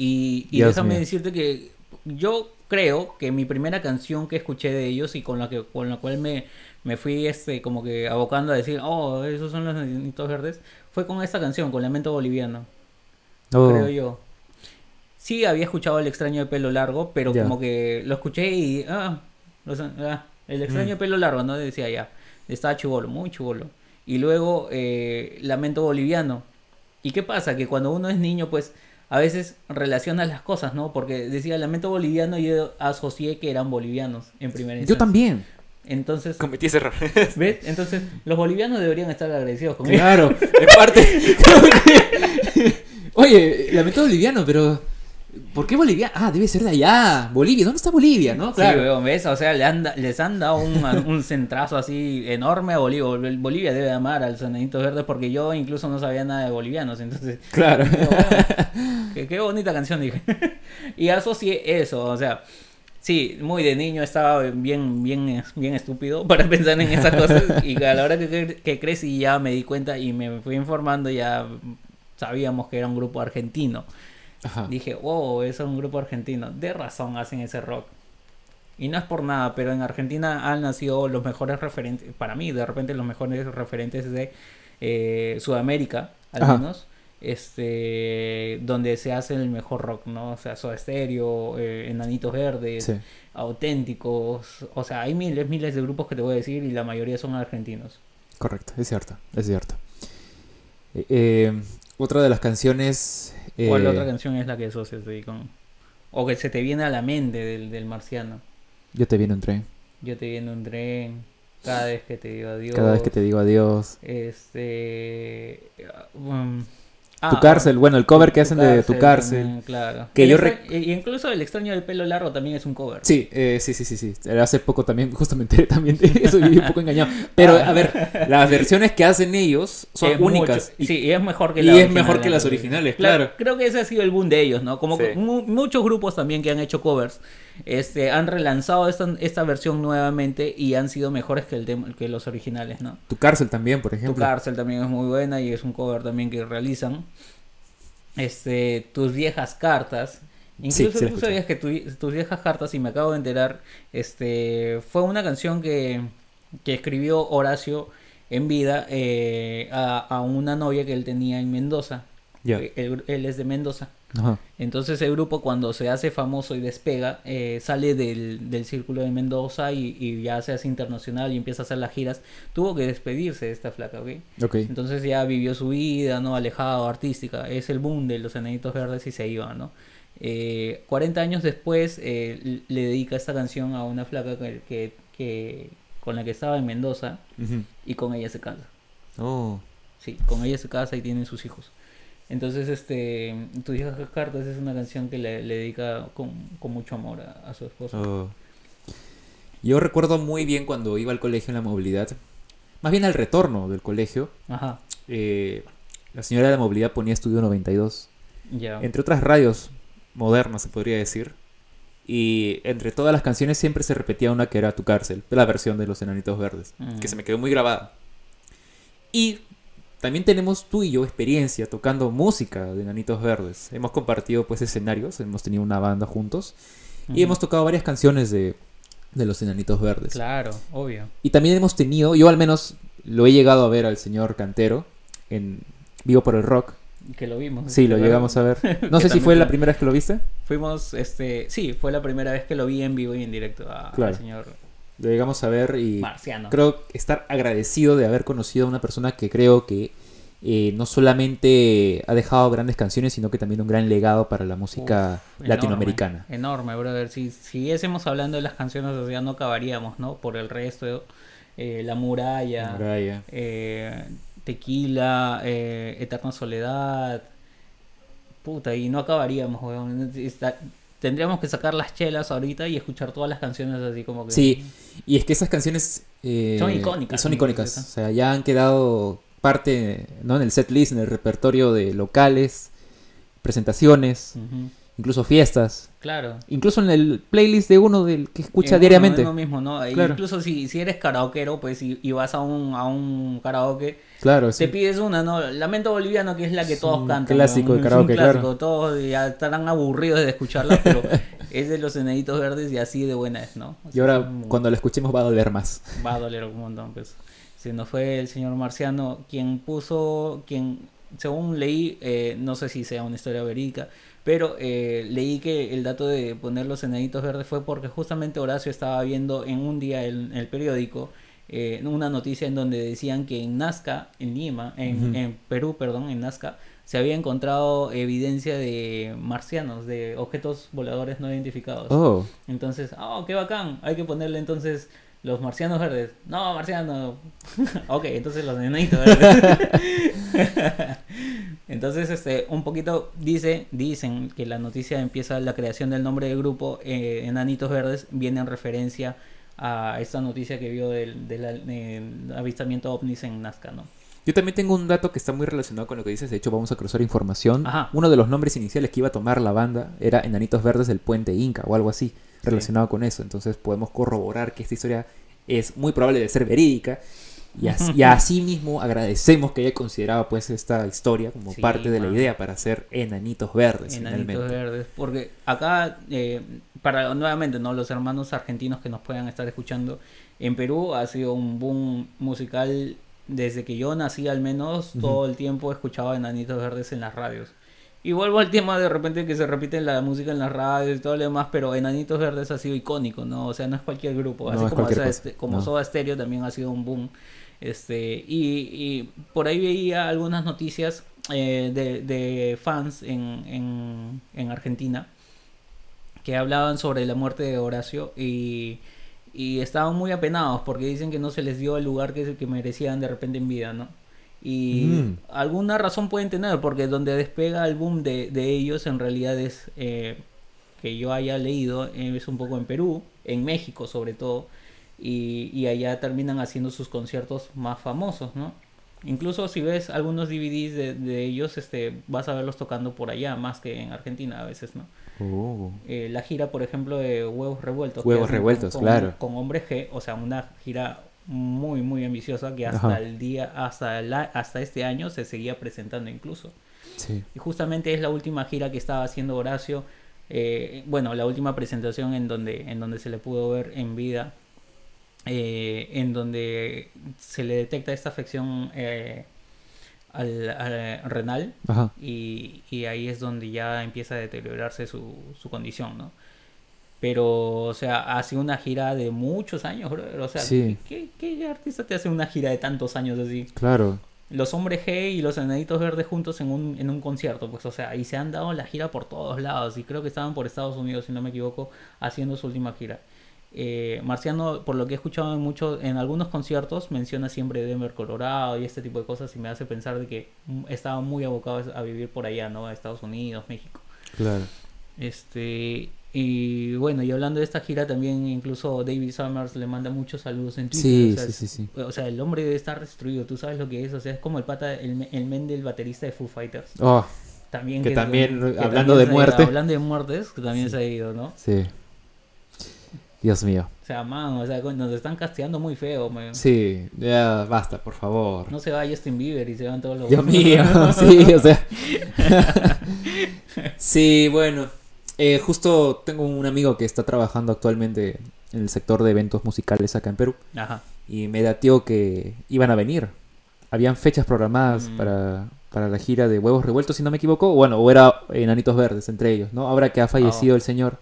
Y, déjame decirte que yo creo que mi primera canción que escuché de ellos y con la que con la cual me, me fui este como que abocando a decir, oh, esos son los nenitos verdes, fue con esta canción, con Lamento Boliviano. Oh. Creo yo. Sí, había escuchado El extraño de pelo largo, pero como que lo escuché y. Ah, ah el extraño de mm. pelo largo, ¿no? Decía ya. Estaba chivolo, muy chivolo. Y luego eh, Lamento Boliviano. ¿Y qué pasa? Que cuando uno es niño, pues a veces relacionas las cosas, ¿no? Porque decía lamento boliviano y yo asocié que eran bolivianos en primera instancia. Yo también. Entonces. Cometí ese error. ¿Ves? Entonces, los bolivianos deberían estar agradecidos conmigo. Claro, en parte. Oye, lamento boliviano, pero ¿Por qué Bolivia? Ah, debe ser de allá. Bolivia, ¿dónde está Bolivia? ¿No? Claro. Sí, ¿ves? O sea, les han dado un, un, centrazo así enorme a Bolivia. Bolivia debe amar al Sonadito Verde porque yo incluso no sabía nada de bolivianos. Entonces, claro. qué, bonita canción, dije. y asocié eso, o sea. Sí, muy de niño estaba bien, bien, bien estúpido para pensar en esas cosas. Y a la hora que, que crecí ya me di cuenta y me fui informando, ya sabíamos que era un grupo argentino. Dije, wow, es un grupo argentino. De razón hacen ese rock. Y no es por nada, pero en Argentina han nacido los mejores referentes, para mí, de repente los mejores referentes de eh, Sudamérica, al menos, este, donde se hace el mejor rock, ¿no? O sea, Soda Stereo, eh, Enanitos Verdes, Auténticos, o sea, hay miles, miles de grupos que te voy a decir y la mayoría son argentinos. Correcto, es cierto, es cierto. Eh, otra de las canciones ¿Cuál otra eh, canción es la que asocias ahí con.? O que se te viene a la mente del, del marciano. Yo te viene un tren. Yo te viene un tren. Cada vez que te digo adiós. Cada vez que te digo adiós. Este. Um, tu ah, cárcel, bueno, el cover que hacen de tu cárcel. claro. Que yo Y incluso el extraño del pelo largo también es un cover. Sí, eh, sí, sí, sí, sí. Hace poco también, justamente, también eso y un poco engañado. Pero, a ver, las versiones que hacen ellos son únicas. sí, y es mejor que, y es mejor que las originales, claro. Creo que ese ha sido el boom de ellos, ¿no? Como muchos grupos también que han hecho covers este, han relanzado esta, esta versión nuevamente y han sido mejores que, el que los originales, ¿no? Tu cárcel también, por ejemplo. Tu cárcel también es muy buena y es un cover también que realizan. Este, tus viejas cartas. Incluso tú sabías que tus viejas cartas, y me acabo de enterar, este, fue una canción que, que escribió Horacio en vida eh, a, a, una novia que él tenía en Mendoza. Él, él es de Mendoza. Ajá. Entonces el grupo cuando se hace famoso y despega, eh, sale del, del círculo de Mendoza y, y ya se hace internacional y empieza a hacer las giras, tuvo que despedirse de esta flaca, ¿ok? Entonces ya vivió su vida, ¿no? Alejado, artística. Es el boom de los enanitos verdes y se iba, ¿no? Eh, 40 años después eh, le dedica esta canción a una flaca que, que, que- con la que estaba en Mendoza y con ella se casa. Oh. Sí, con ella se casa y tienen sus hijos. Entonces, este, Tu hija cartas es una canción que le, le dedica con, con mucho amor a, a su esposa. Oh. Yo recuerdo muy bien cuando iba al colegio en la movilidad, más bien al retorno del colegio, Ajá, eh, la señora de la movilidad ponía Estudio 92, ya. entre otras radios modernas se podría decir, y entre todas las canciones siempre se repetía una que era Tu cárcel, la versión de Los Enanitos Verdes, Mm. que se me quedó muy grabada. Y también tenemos tú y yo experiencia tocando música de Enanitos Verdes. Hemos compartido pues escenarios, hemos tenido una banda juntos y hemos tocado varias canciones de, de Los Enanitos Verdes. Claro, obvio. Y también hemos tenido, yo al menos lo he llegado a ver al señor Cantero en Vivo por el Rock. Que lo vimos. Sí, lo llegamos a ver. No sé si fue la primera vez que lo viste. Fuimos, este, sí, fue la primera vez que lo vi en vivo y en directo a- Claro. al señor Lo llegamos a ver y Marciano. creo estar agradecido de haber conocido a una persona que creo que eh, no solamente ha dejado grandes canciones, sino que también un gran legado para la música Uf, latinoamericana. Enorme, enorme, brother. Si siguiésemos hablando de las canciones, o sea, no acabaríamos, ¿no? Por el resto, eh, La Muralla, Muralla. eh, Tequila, Eterna Soledad. Puta, y no acabaríamos, weón. Está- tendríamos que sacar las chelas ahorita y escuchar todas las canciones así como que... Sí, y es que esas canciones eh, Son icónicas, Son icónicas. O sea, ya han quedado parte ¿no? en el set list, en el repertorio de locales, presentaciones, Ujú, incluso fiestas, Claro. incluso en el playlist de uno del que escucha Es diariamente. Lo mismo, ¿no? E Claro. Incluso si, si eres karaoquero, pues, y, y vas a un, a un karaoke, Claro, te un- pides una, ¿no? Lamento Boliviano, que es la que Es todos cantan. clásico ¿no? de Es un karaoke, claro. clásico, Todos ya estarán aburridos de escucharla, pero es de los enanitos verdes y así de buena es, ¿no? y ahora Como- cuando la escuchemos va a doler más. Va a doler un montón, pues. Si no fue el señor Marciano quien puso, quien, según leí, eh, no sé si sea una historia verídica, pero eh, leí que el dato de poner los enanitos verdes fue porque justamente Horacio estaba viendo en un día en el periódico eh, una noticia en donde decían que en Nazca, en Lima, en, Perú, perdón, en Nazca, se había encontrado evidencia de marcianos, de objetos voladores no identificados. Oh, Entonces, oh, qué bacán. Hay que ponerle entonces los marcianos verdes. No, marciano. ok, entonces los enanitos verdes. entonces, este, un poquito dice, dicen que la noticia empieza la creación del nombre del grupo eh, Enanitos Verdes viene en referencia a esta noticia que vio del, del del avistamiento ovnis en Nazca, ¿no? yo también tengo un dato que está muy relacionado con lo que dices. De hecho, vamos a cruzar información. Ajá. Uno de los nombres iniciales que iba a tomar la banda era Enanitos Verdes del Puente Inca o algo así, relacionado con eso. Entonces podemos corroborar que esta historia es muy probable de ser verídica. Y así, y así mismo agradecemos que haya considerado pues esta historia como Sí, parte de la idea para hacer Enanitos Verdes. Enanitos finalmente. verdes. Porque acá, eh, para nuevamente, ¿no? Los hermanos argentinos que nos puedan estar escuchando, en Perú ha sido un boom musical desde que yo nací al menos, todo el tiempo escuchaba Enanitos Verdes en las radios. Y vuelvo al tema de repente que se repite la música en las radios y todo lo demás, pero Enanitos Verdes ha sido icónico, ¿no? O sea, no es cualquier grupo. No Así como, cualquier Este- como no. Soda Stereo también ha sido un boom. Este, y, y por ahí veía algunas noticias eh, de, de fans en, en, en Argentina que hablaban sobre la muerte de Horacio y, y estaban muy apenados porque dicen que no se les dio el lugar que, que merecían de repente en vida, ¿no? Y Mm. alguna razón pueden tener porque donde despega el boom de, de ellos en realidad es eh, que yo haya leído eh, es un poco en Perú, en México sobre todo y, y allá terminan haciendo sus conciertos más famosos, ¿no? Incluso si ves algunos DVDs de, de ellos, este, vas a verlos tocando por allá, más que en Argentina a veces, ¿no? Oh. Eh, la gira, por ejemplo, de Huevos Revueltos. Huevos Revueltos, con, claro. Con Hombre G, o sea, una gira muy, muy ambiciosa que hasta Ajá. el día, hasta, el a- hasta este año se seguía presentando incluso. Sí. Y justamente es la última gira que estaba haciendo Horacio. eh, bueno, la última presentación en donde, en donde se le pudo ver en vida. eh, en donde se le detecta esta afección eh, al, al renal y ahí es donde ya empieza a deteriorarse su, su condición, ¿no? Pero, o sea, hace una gira de muchos años, brother. O sea, Sí. ¿qué, qué artista te hace una gira de tantos años así? Claro. Los Hombres G y los Enanitos Verdes juntos en un, en un concierto, pues, o sea, y se han dado la gira por todos lados. Y creo que estaban por Estados Unidos, si no me equivoco, haciendo su última gira. Eh, Marciano, por lo que he escuchado en, muchos en algunos conciertos, menciona siempre Denver, Colorado y este tipo de cosas y me hace pensar de que estaba muy abocado a vivir por allá, ¿no? A Estados Unidos, México. Claro. Este, y bueno, y hablando de esta gira también, incluso David Summers le manda muchos saludos en Twitter. Sí, o sea, sí, sí, sí. O sea, el hombre debe estar destruido, tú sabes lo que es, o sea, es como el pata, el, el men del baterista de Foo Fighters. Oh, También Que también, hablando también de muerte. Hablando de muertes, que también se ha ido, ¿no? sí. Dios mío. O sea, man, o sea, nos están casteando muy feo, man. Sí, ya basta, por favor. No se va Justin Bieber y se van todos los... Dios mío, sí, o sea. sí, bueno. Eh, justo tengo un amigo que está trabajando actualmente en el sector de eventos musicales acá en Perú. Ajá. Y me datió que iban a venir. Habían fechas programadas Mm. para, para la gira de Huevos Revueltos, si no me equivoco. Bueno, o era Enanitos Verdes entre ellos, ¿no? Ahora que ha fallecido Oh. el señor,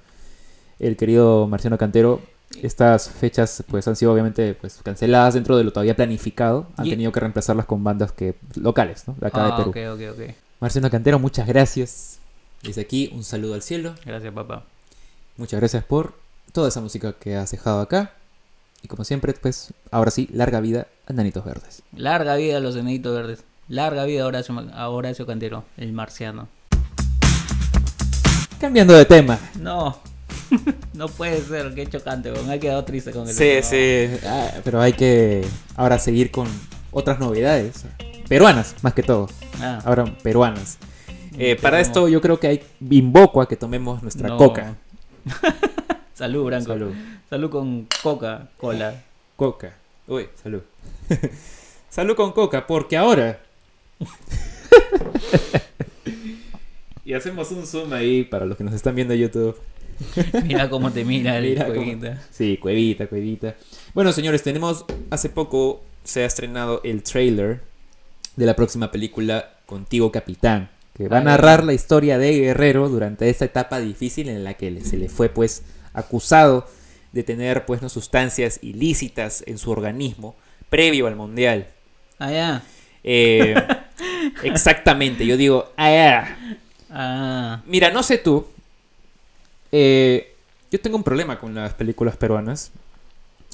el querido Marciano Cantero, estas fechas pues han sido obviamente pues canceladas dentro de lo todavía planificado. Han Y- tenido que reemplazarlas con bandas que locales, ¿no? De acá Ah, de Perú. ok, ok. Marciano Cantero, muchas gracias. Desde aquí, un saludo al cielo. Gracias, papá. Muchas gracias por toda esa música que has dejado acá. Y como siempre, pues, ahora sí, larga vida a Nanitos Verdes. Larga vida a los enanitos verdes. Larga vida a Horacio, a Horacio Cantero, el marciano. Cambiando de tema. No, no puede ser, qué chocante. Me he quedado triste con el Sí, sí. Ah, pero hay que ahora seguir con otras novedades. Peruanas, más que todo. Ah, Ahora, peruanas. Eh, para esto yo creo que hay invoco a que tomemos nuestra no. coca. Salud, Branco. Salud. Salud con Coca-Cola. Coca. Uy, salud. salud con coca, porque ahora. y hacemos un zoom ahí para los que nos están viendo en YouTube. Mira cómo te mira el Mira cómo- jueguita. Sí, cuevita, cuevita. Bueno, señores, tenemos. Hace poco se ha estrenado el trailer de la próxima película Contigo Capitán. Que va a narrar la historia de Guerrero durante esta etapa difícil en la que se le fue, pues, acusado de tener, pues, no sustancias ilícitas en su organismo previo al mundial. Ah, ya. Eh, exactamente, yo digo, ah, ya. Ah, Mira, no sé tú. eh, yo tengo un problema con las películas peruanas.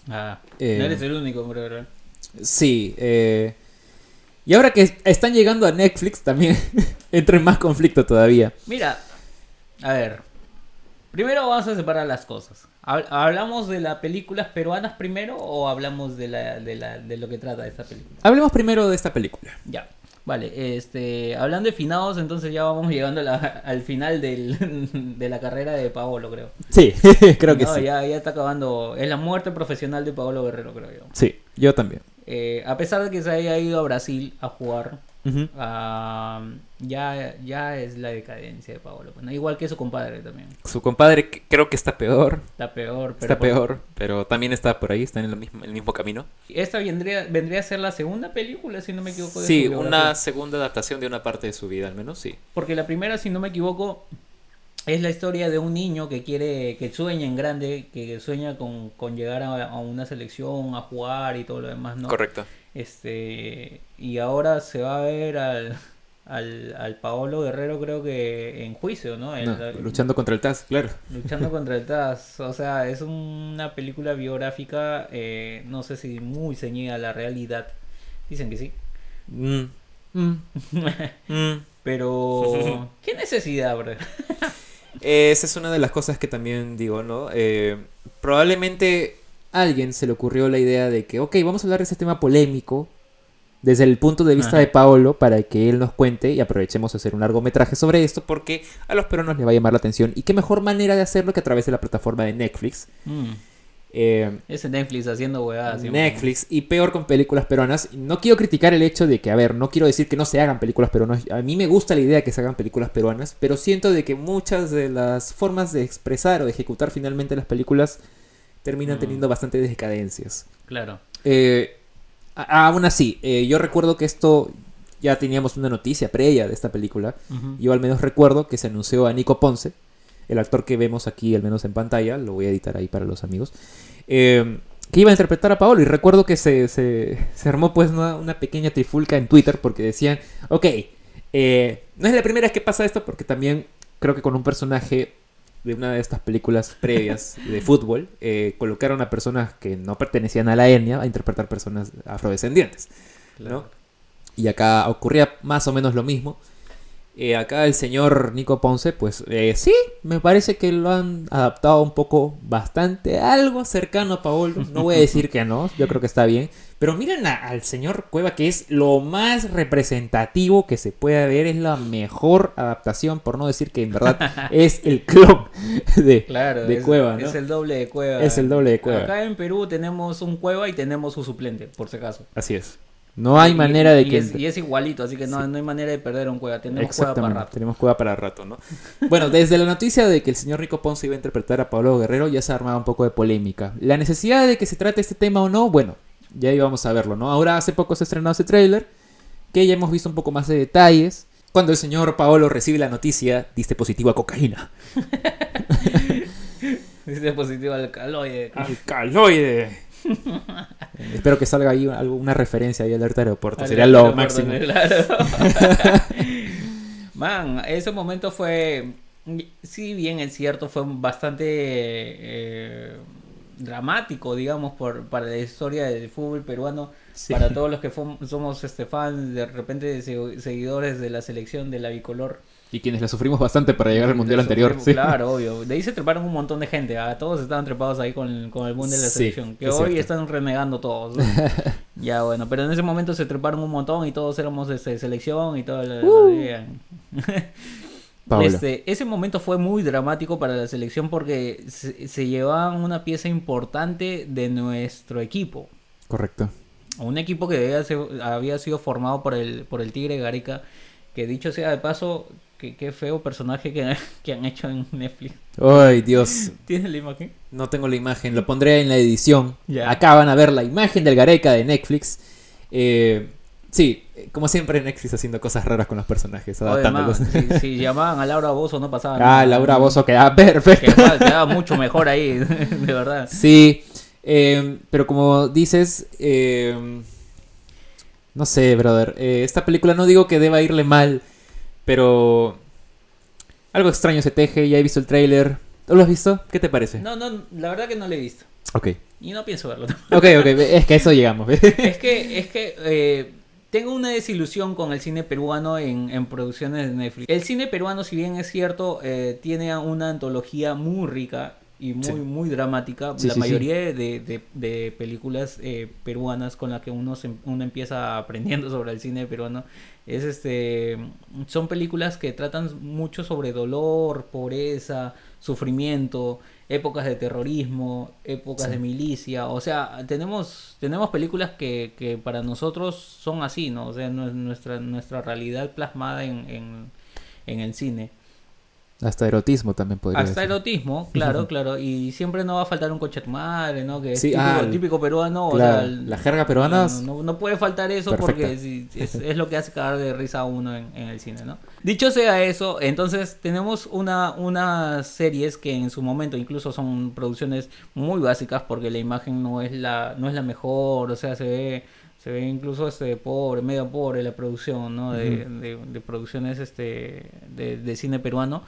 ah. Eh, No eres el único, bro. Sí. eh, y ahora que est- están llegando a Netflix también entra en más conflicto todavía. Mira, a ver. Primero vamos a separar las cosas. Hab- ¿Hablamos de las películas peruanas primero o hablamos de, la, de, la, de lo que trata esta película? Hablemos primero de esta película. Ya, vale. Este, hablando de finados, entonces ya vamos llegando la- al final del, de la carrera de Paolo, creo. Sí, creo que No, sí. ya, ya está acabando. Es la muerte profesional de Paolo Guerrero, creo yo. Sí, yo también. Eh, a pesar de que se haya ido a Brasil a jugar, ya, ya es la decadencia de Paolo. pues, ¿no? Igual que su compadre también. Su compadre creo que está peor. Está peor. Pero Está peor, pero también está por ahí, está en el mismo, el mismo camino. Esta vendría, vendría a ser la segunda película, si no me equivoco. de Sí, una segunda adaptación de una parte de su vida, al menos, sí. Porque la primera, si no me equivoco, es la historia de un niño que quiere, que sueña en grande, que sueña con, con llegar a, a una selección, a jugar y todo lo demás, ¿no? Correcto. Este, y ahora se va a ver al, al, al Paolo Guerrero, creo que en juicio, ¿no? La- luchando contra el TAS, claro. luchando contra el TAS. O sea, es una película biográfica, eh, no sé si muy ceñida a la realidad. Dicen que sí. Mm. Mm. Mm. Pero, ¿qué necesidad, bro? Esa es una de las cosas que también digo, ¿no? Eh, probablemente a alguien se le ocurrió la idea de que, ok, vamos a hablar de ese tema polémico desde el punto de vista Ajá. de Paolo para que él nos cuente y aprovechemos de hacer un largometraje sobre esto porque a los peruanos les va a llamar la atención y qué mejor manera de hacerlo que a través de la plataforma de Netflix. Mm, Eh, ese Netflix haciendo huevadas. siempre. Netflix y peor con películas peruanas. No quiero criticar el hecho de que, a ver, no quiero decir que no se hagan películas peruanas. A mí me gusta la idea de que se hagan películas peruanas, pero siento de que muchas de las formas de expresar o de ejecutar finalmente las películas terminan Mm. teniendo bastantes decadencias. Claro. Eh, aún así, eh, yo recuerdo que esto ya teníamos una noticia previa de esta película. Yo al menos recuerdo que se anunció a Nico Ponce, el actor que vemos aquí, al menos en pantalla, lo voy a editar ahí para los amigos, eh, que iba a interpretar a Paolo. Y recuerdo que se, se, se armó pues una, una pequeña trifulca en Twitter porque decían, ok, eh, no es la primera vez que pasa esto porque también creo que con un personaje de una de estas películas previas de fútbol, eh, colocaron a personas que no pertenecían a la etnia a interpretar personas afrodescendientes. ¿no? Y acá ocurría más o menos lo mismo. Eh, acá el señor Nico Ponce, pues eh, sí, me parece que lo han adaptado un poco bastante, algo cercano a Paolo. No voy a decir que no, yo creo que está bien. Pero miren a- al señor Cueva, que es lo más representativo que se puede ver, es la mejor adaptación, por no decir que en verdad es el clon de, Claro, de es, Cueva, ¿no? es el doble de Cueva. Es el doble de Cueva. Acá en Perú tenemos un Cueva y tenemos su suplente, por si acaso. Así es. No hay Y- manera de y que... Es, y es igualito, así que no, no hay manera de perder un Cueva. Tenemos Cueva para rato. tenemos cueva para rato, ¿no? Bueno, desde la noticia de que el señor Rico Ponce iba a interpretar a Pablo Guerrero ya se ha armado un poco de polémica. La necesidad de que se trate este tema o no, bueno, ya íbamos a verlo, ¿no? Ahora hace poco se estrenó ese tráiler, que ya hemos visto un poco más de detalles. Cuando el señor Paolo recibe la noticia, diste positivo a cocaína. Dice positivo al caloide. ¡Alcaloide! Eh, espero que salga ahí alguna referencia ahí al alerta aeropuerto. Sería lo máximo. claro. Man, ese momento fue, si bien es cierto, fue bastante eh, dramático, digamos, por, para la historia del fútbol peruano, Sí. para todos los que somos este, fans, de repente de seguidores de la selección de la bicolor. Y quienes la sufrimos bastante para llegar al mundial De anterior. sí. Claro, obvio. De ahí se treparon un montón de gente. A todos estaban trepados ahí con, con el boom de la Sí, selección. Que es hoy cierto. están renegando todos. ya, bueno. Pero en ese momento se treparon un montón y todos éramos este, selección y todo. Paolo. Este, ese momento fue muy dramático para la selección porque se, se llevaban una pieza importante de nuestro equipo. Correcto. Un equipo que había sido formado por el, por el Tigre Gareca. Que dicho sea de paso, qué feo personaje que, que han hecho en Netflix. Ay, Dios. ¿Tienes la imagen? No tengo la imagen, lo pondré en la edición. Ya. Acá van a ver la imagen del Gareca de Netflix. Eh, sí, como siempre Netflix haciendo cosas raras con los personajes, Oye, adaptándolos. man, si, si llamaban a Laura Bozo no pasaba ah, nada. Laura Bozo quedaba perfecto. Quedaba, quedaba mucho mejor ahí, de verdad. Sí, eh, pero como dices, eh, no sé, brother. eh, esta película no digo que deba irle mal, pero algo extraño se teje. Ya he visto el tráiler. ¿Tú lo has visto? ¿Qué te parece? No, no, la verdad que no lo he visto. Ok, Y no pienso verlo. ok, ok. Es que a eso llegamos. es que, es que eh, tengo una desilusión con el cine peruano en, en producciones de Netflix. El cine peruano, si bien es cierto, eh, tiene una antología muy rica y muy, Sí. muy dramática. Sí, la sí. mayoría de, de- de películas eh, peruanas con las que uno, se- uno empieza aprendiendo sobre el cine peruano es este son películas que tratan mucho sobre dolor, pobreza, sufrimiento, épocas de terrorismo, épocas Sí. de milicia, o sea, tenemos tenemos películas que, que para nosotros son así, ¿no? O sea, nuestra nuestra realidad plasmada en, en, en el cine. Hasta erotismo también podría Hasta decir. erotismo, claro, claro, y siempre no va a faltar un coche madre, ¿no? Que es Sí, típico, ah, el- típico peruano, claro, o sea, el- la jerga peruana no, no, no puede faltar eso Perfecta. porque es, es lo que hace cagar de risa a uno en, en el cine, ¿no? Dicho sea eso, entonces tenemos una unas series que en su momento incluso son producciones muy básicas porque la imagen no es la no es la mejor, o sea, se ve se ve incluso este pobre, medio pobre la producción, ¿no? De, Ujú. de- de producciones este de, de cine peruano.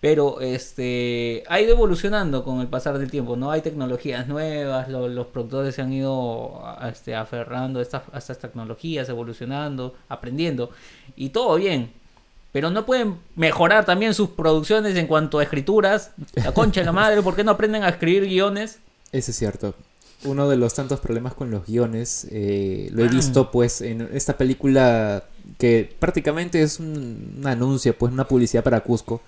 Pero este ha ido evolucionando con el pasar del tiempo, ¿no? Hay tecnologías nuevas, lo- los productores se han ido este, aferrando a estas, a estas tecnologías, evolucionando, aprendiendo, y todo bien. Pero no pueden mejorar también sus producciones en cuanto a escrituras. La concha de la madre, ¿por qué no aprenden a escribir guiones? Eso es cierto. Uno de los tantos problemas con los guiones, eh, lo he Ah. visto pues en esta película que prácticamente es un, un anuncio, pues una publicidad para Cusco.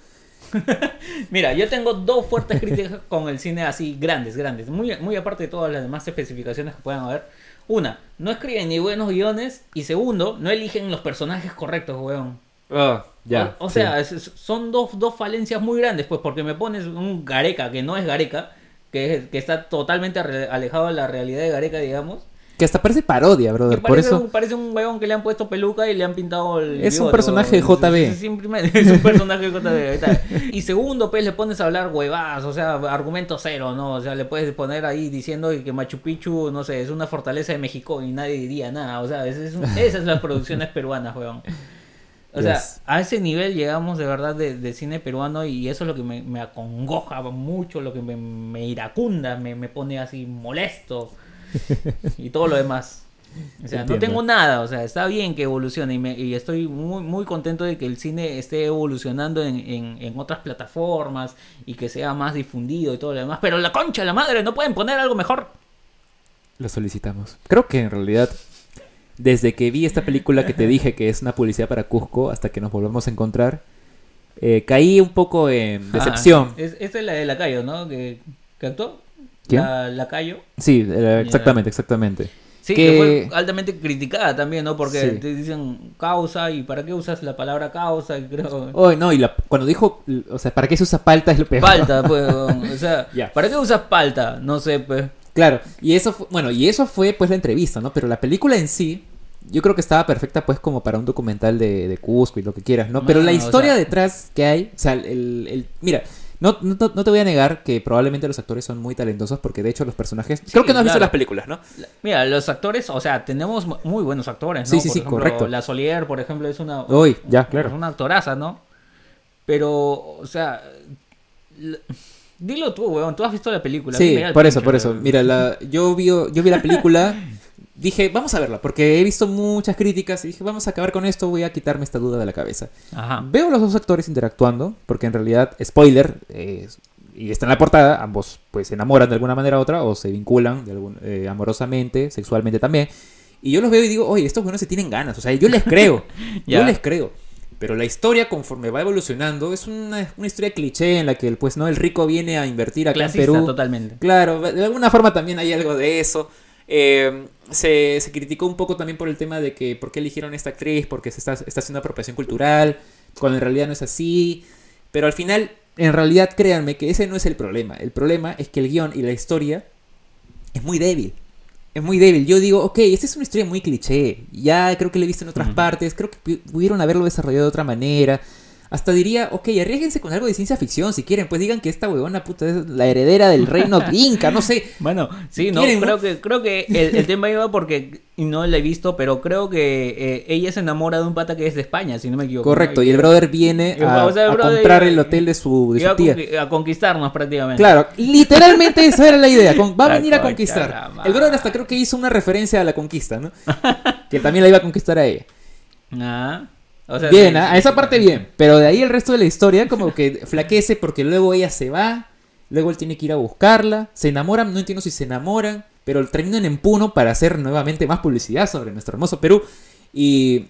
Mira, yo tengo dos fuertes críticas con el cine así, grandes, grandes. Muy, muy aparte de todas las demás especificaciones que puedan haber. Una, no escriben ni buenos guiones. Y segundo, no eligen los personajes correctos, weón. ya. O, o sí. sea, es- son dos, dos falencias muy grandes, pues porque me pones un Gareca que no es Gareca, que, que está totalmente alejado de la realidad de Gareca, digamos. Que hasta parece parodia, Que brother. Por parece, eso un, parece un huevón que le han puesto peluca y le han pintado el Es un personaje de. JB. Es, es simplemente- es un personaje de JB. Y segundo, pues le pones a hablar huevadas, o sea, argumento cero, ¿no? O sea, le puedes poner ahí diciendo que Machu Picchu, no sé, es una fortaleza de México y nadie diría nada. O sea, es- es un- esas son las producciones peruanas, huevón. O sea, a ese nivel llegamos de verdad de, de cine peruano y eso es lo que me, me acongoja mucho, lo que me, me iracunda, me, me pone así molesto y todo lo demás. O sea, no tengo nada, o sea, está bien que evolucione y, me- y estoy muy, muy contento de que el cine esté evolucionando en, en- en otras plataformas y que sea más difundido y todo lo demás, pero la concha de la madre, no pueden poner algo mejor. lo solicitamos. Creo que en realidad, desde que vi esta película que te dije que es una publicidad para Cusco, hasta que nos volvamos a encontrar, eh, caí un poco en decepción. Ah, es, esta es la de Lacayo, ¿no? Que, que actuó. ¿Quién? La, Lacayo. Sí, eh, exactamente, exactamente. Sí, Que- que... fue altamente criticada también, ¿no? Porque Sí. te dicen causa y ¿para qué usas la palabra causa? Y creo... Oh, no, y la- cuando dijo, o sea, ¿para qué se usa palta? Es lo peor. Palta, pues, o sea. ¿para qué usas palta? No sé, pues. Claro, y eso fue, bueno, y eso fue pues la entrevista, ¿no? Pero la película en sí, yo creo que estaba perfecta pues como para un documental de, de Cusco y lo que quieras, ¿no? Pero la o historia sea- detrás que hay, o sea, el, el- mira, no, no, no te voy a negar que probablemente los actores son muy talentosos porque de hecho los personajes... creo que no has visto las películas, ¿no? Mira, los actores, o sea, tenemos mu- muy buenos actores, ¿no? Sí, sí, Por sí, ejemplo, correcto. La Solier, por ejemplo, es una... Uy, ya, claro. Es una actoraza, ¿no? Pero, o sea... Dilo tú, weón, tú has visto la película. Sí, por eso, por eso. weón. Mira, la, yo, vi, yo vi la película, dije, vamos a verla, porque he visto muchas críticas y dije, vamos a acabar con esto, voy a quitarme esta duda de la cabeza. Ajá. Veo a los dos actores interactuando, porque en realidad, spoiler, eh, y está en la portada, ambos pues se enamoran de alguna manera u otra, o se vinculan de algún, eh, amorosamente, sexualmente también. Y yo los veo y digo, oye, estos buenos se tienen ganas, o sea, yo les creo, yo les creo. Pero la historia, conforme va evolucionando, es una, una historia cliché en la que el, pues, ¿no? el rico viene a invertir acá Clasista, en Perú. totalmente. Claro, de alguna forma también hay algo de eso. Eh, se, se criticó un poco también por el tema de que por qué eligieron esta actriz, porque se está, está haciendo apropiación cultural, cuando en realidad no es así. Pero al final, en realidad, créanme que ese no es el problema. El problema es que el guion y la historia es muy débil. Es muy débil. Yo digo, ok, esta es una historia muy cliché. Ya creo que la he visto en otras partes. Creo que pu- pudieron haberlo desarrollado de otra manera. Hasta diría, ok, arriesguense con algo de ciencia ficción si quieren. Pues digan que esta huevona puta es la heredera del reino inca, no sé. Bueno, sí, no, ¿Quieren, creo no? que creo que el, el tema iba porque no la he visto, pero creo que eh, ella se enamora de un pata que es de España, si no me equivoco. Correcto, y el brother viene a, o sea, el a comprar el hotel de su, de a, tía. conqui- a conquistarnos prácticamente. Claro, literalmente esa era la idea. con- va a venir a conquistar. El brother hasta creo que hizo una referencia a la conquista, ¿no? que también la iba a conquistar a ella. Ah, o sea, Bien, sí, a sí, esa sí. parte bien. Pero de ahí el resto de la historia como que flaquece porque luego ella se va, luego él tiene que ir a buscarla, se enamoran, no entiendo si se enamoran, pero terminan en Puno para hacer nuevamente más publicidad sobre nuestro hermoso Perú. Y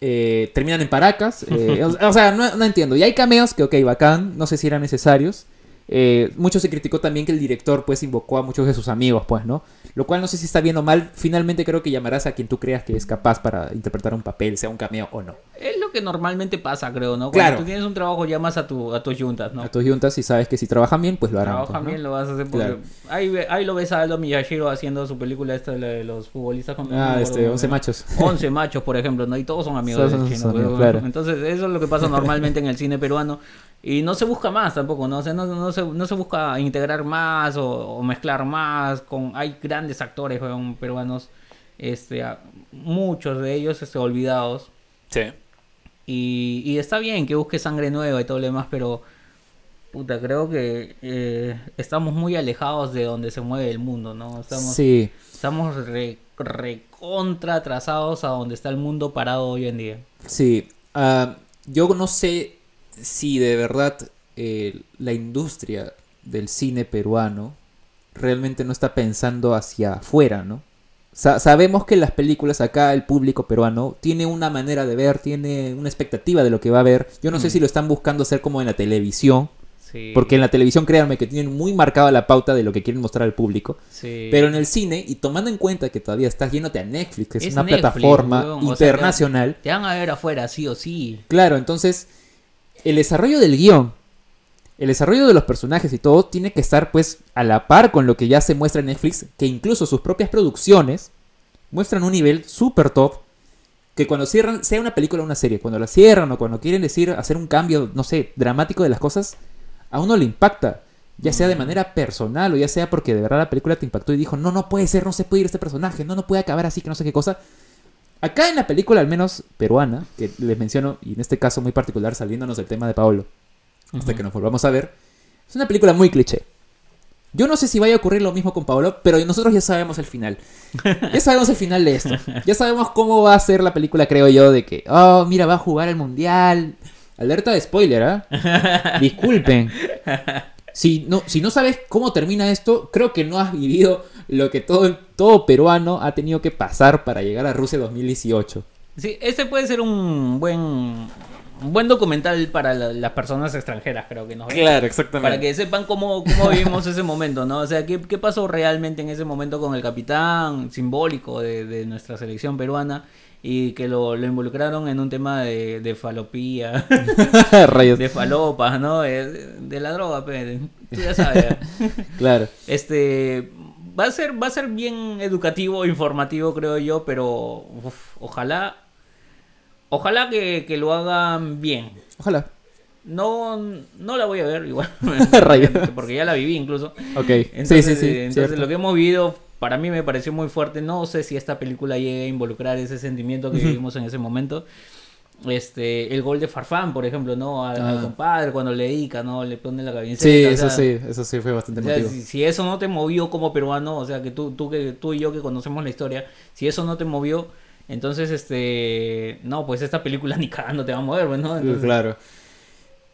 eh, terminan en Paracas. eh, o, o sea, no, no entiendo. Y hay cameos que, ok, bacán, no sé si eran necesarios. Eh, mucho se criticó también que el director pues invocó a muchos de sus amigos, pues, ¿no? Lo cual no sé si está bien o mal. Finalmente creo que llamarás a quien tú creas que es capaz para interpretar un papel, sea un cameo o no. Es lo que normalmente pasa, creo, ¿no? Cuando Claro. tú tienes un trabajo llamas a tu a tus juntas, ¿no? A tus juntas y sabes que si trabajan bien, pues lo harán. Trabaja pues, ¿no? bien, lo vas a hacer porque Claro. ahí, ahí lo ves a Aldo Miyashiro haciendo su película esta de los futbolistas con Ah, no este, acuerdo, 11 ¿no? machos. 11 machos, por ejemplo, ¿no? Y todos son amigos del son chino. amigos, pero- claro. Entonces, eso es lo que pasa normalmente en el cine peruano. Y no se busca más tampoco, ¿no? O sea, no, no se, no se busca integrar más o, o mezclar más. con Hay grandes actores weón, peruanos, este, muchos de ellos este, olvidados. Sí. Y, y está bien que busque sangre nueva y todo lo demás, pero puta, creo que eh, estamos muy alejados de donde se mueve el mundo, ¿no? Estamos, Sí. estamos re, recontra atrasados a donde está el mundo parado hoy en día. Sí, ah, yo no sé si de verdad eh, la industria del cine peruano realmente no está pensando hacia afuera, ¿no? Sa- sabemos que las películas acá, el público peruano, tiene una manera de ver, tiene una expectativa de lo que va a ver. Yo no sé Mm. si lo están buscando hacer como en la televisión, Sí, porque en la televisión, créanme, que tienen muy marcada la pauta de lo que quieren mostrar al público. sí. Pero en el cine, y tomando en cuenta que todavía estás yéndote a Netflix, que es, Es una Netflix, plataforma weón, o sea, internacional, Te van a ver afuera, sí o sí. Claro, entonces el desarrollo del guion, el desarrollo de los personajes y todo tiene que estar pues a la par con lo que ya se muestra en Netflix, que incluso sus propias producciones muestran un nivel súper top que cuando cierran, sea una película o una serie, cuando la cierran o cuando quieren decir hacer un cambio, no sé, dramático de las cosas, a uno le impacta. Ya sea de manera personal o ya sea porque de verdad la película te impactó y dijo, no, no puede ser, no se puede ir este personaje, no, no puede acabar así, que no sé qué cosa. Acá en la película, al menos peruana, que les menciono, y en este caso muy particular, saliéndonos del tema de Paolo, hasta que nos volvamos a ver, es una película muy cliché. Yo no sé si vaya a ocurrir lo mismo con Paolo, pero nosotros ya sabemos el final. Ya sabemos el final de esto. Ya sabemos cómo va a ser la película, creo yo, de que, oh, mira, va a jugar el mundial. Alerta de spoiler, ¿ah? Disculpen. Si no, si no sabes cómo termina esto, creo que no has vivido lo que todo, todo peruano ha tenido que pasar para llegar a Rusia 2018. Sí, ese puede ser un buen un buen documental para la- las personas extranjeras, creo que nos ven. Claro, exactamente. Para que sepan cómo, cómo vivimos ese momento, ¿no? O sea, ¿qué, qué pasó realmente en ese momento con el capitán simbólico de, de nuestra selección peruana y que lo, lo involucraron en un tema de, de falopía, Rayos. de falopas, ¿no? De, de la droga, pues, tú ya sabes. Claro. Este va a ser va a ser bien educativo, informativo, creo yo, pero uf, ojalá ojalá que, que lo hagan bien. Ojalá. No no la voy a ver igual, porque ya la viví incluso. Ok. Entonces, sí, sí, sí. entonces cierto. lo que hemos vivido para mí me pareció muy fuerte. No sé si esta película llegue a involucrar ese sentimiento que vivimos en ese momento. Este, el gol de Farfán, por ejemplo, ¿no? Al, al Ah. compadre cuando le dedica, ¿no? Le pone la camiseta. Sí, o eso sea, sí, eso sí fue bastante o sea, emotivo. si, si eso no te movió como peruano, o sea, que tú, tú, que, tú y yo que conocemos la historia, si eso no te movió, entonces, este, no, pues esta película ni cagando te va a mover, pues, ¿no? Entonces, Claro.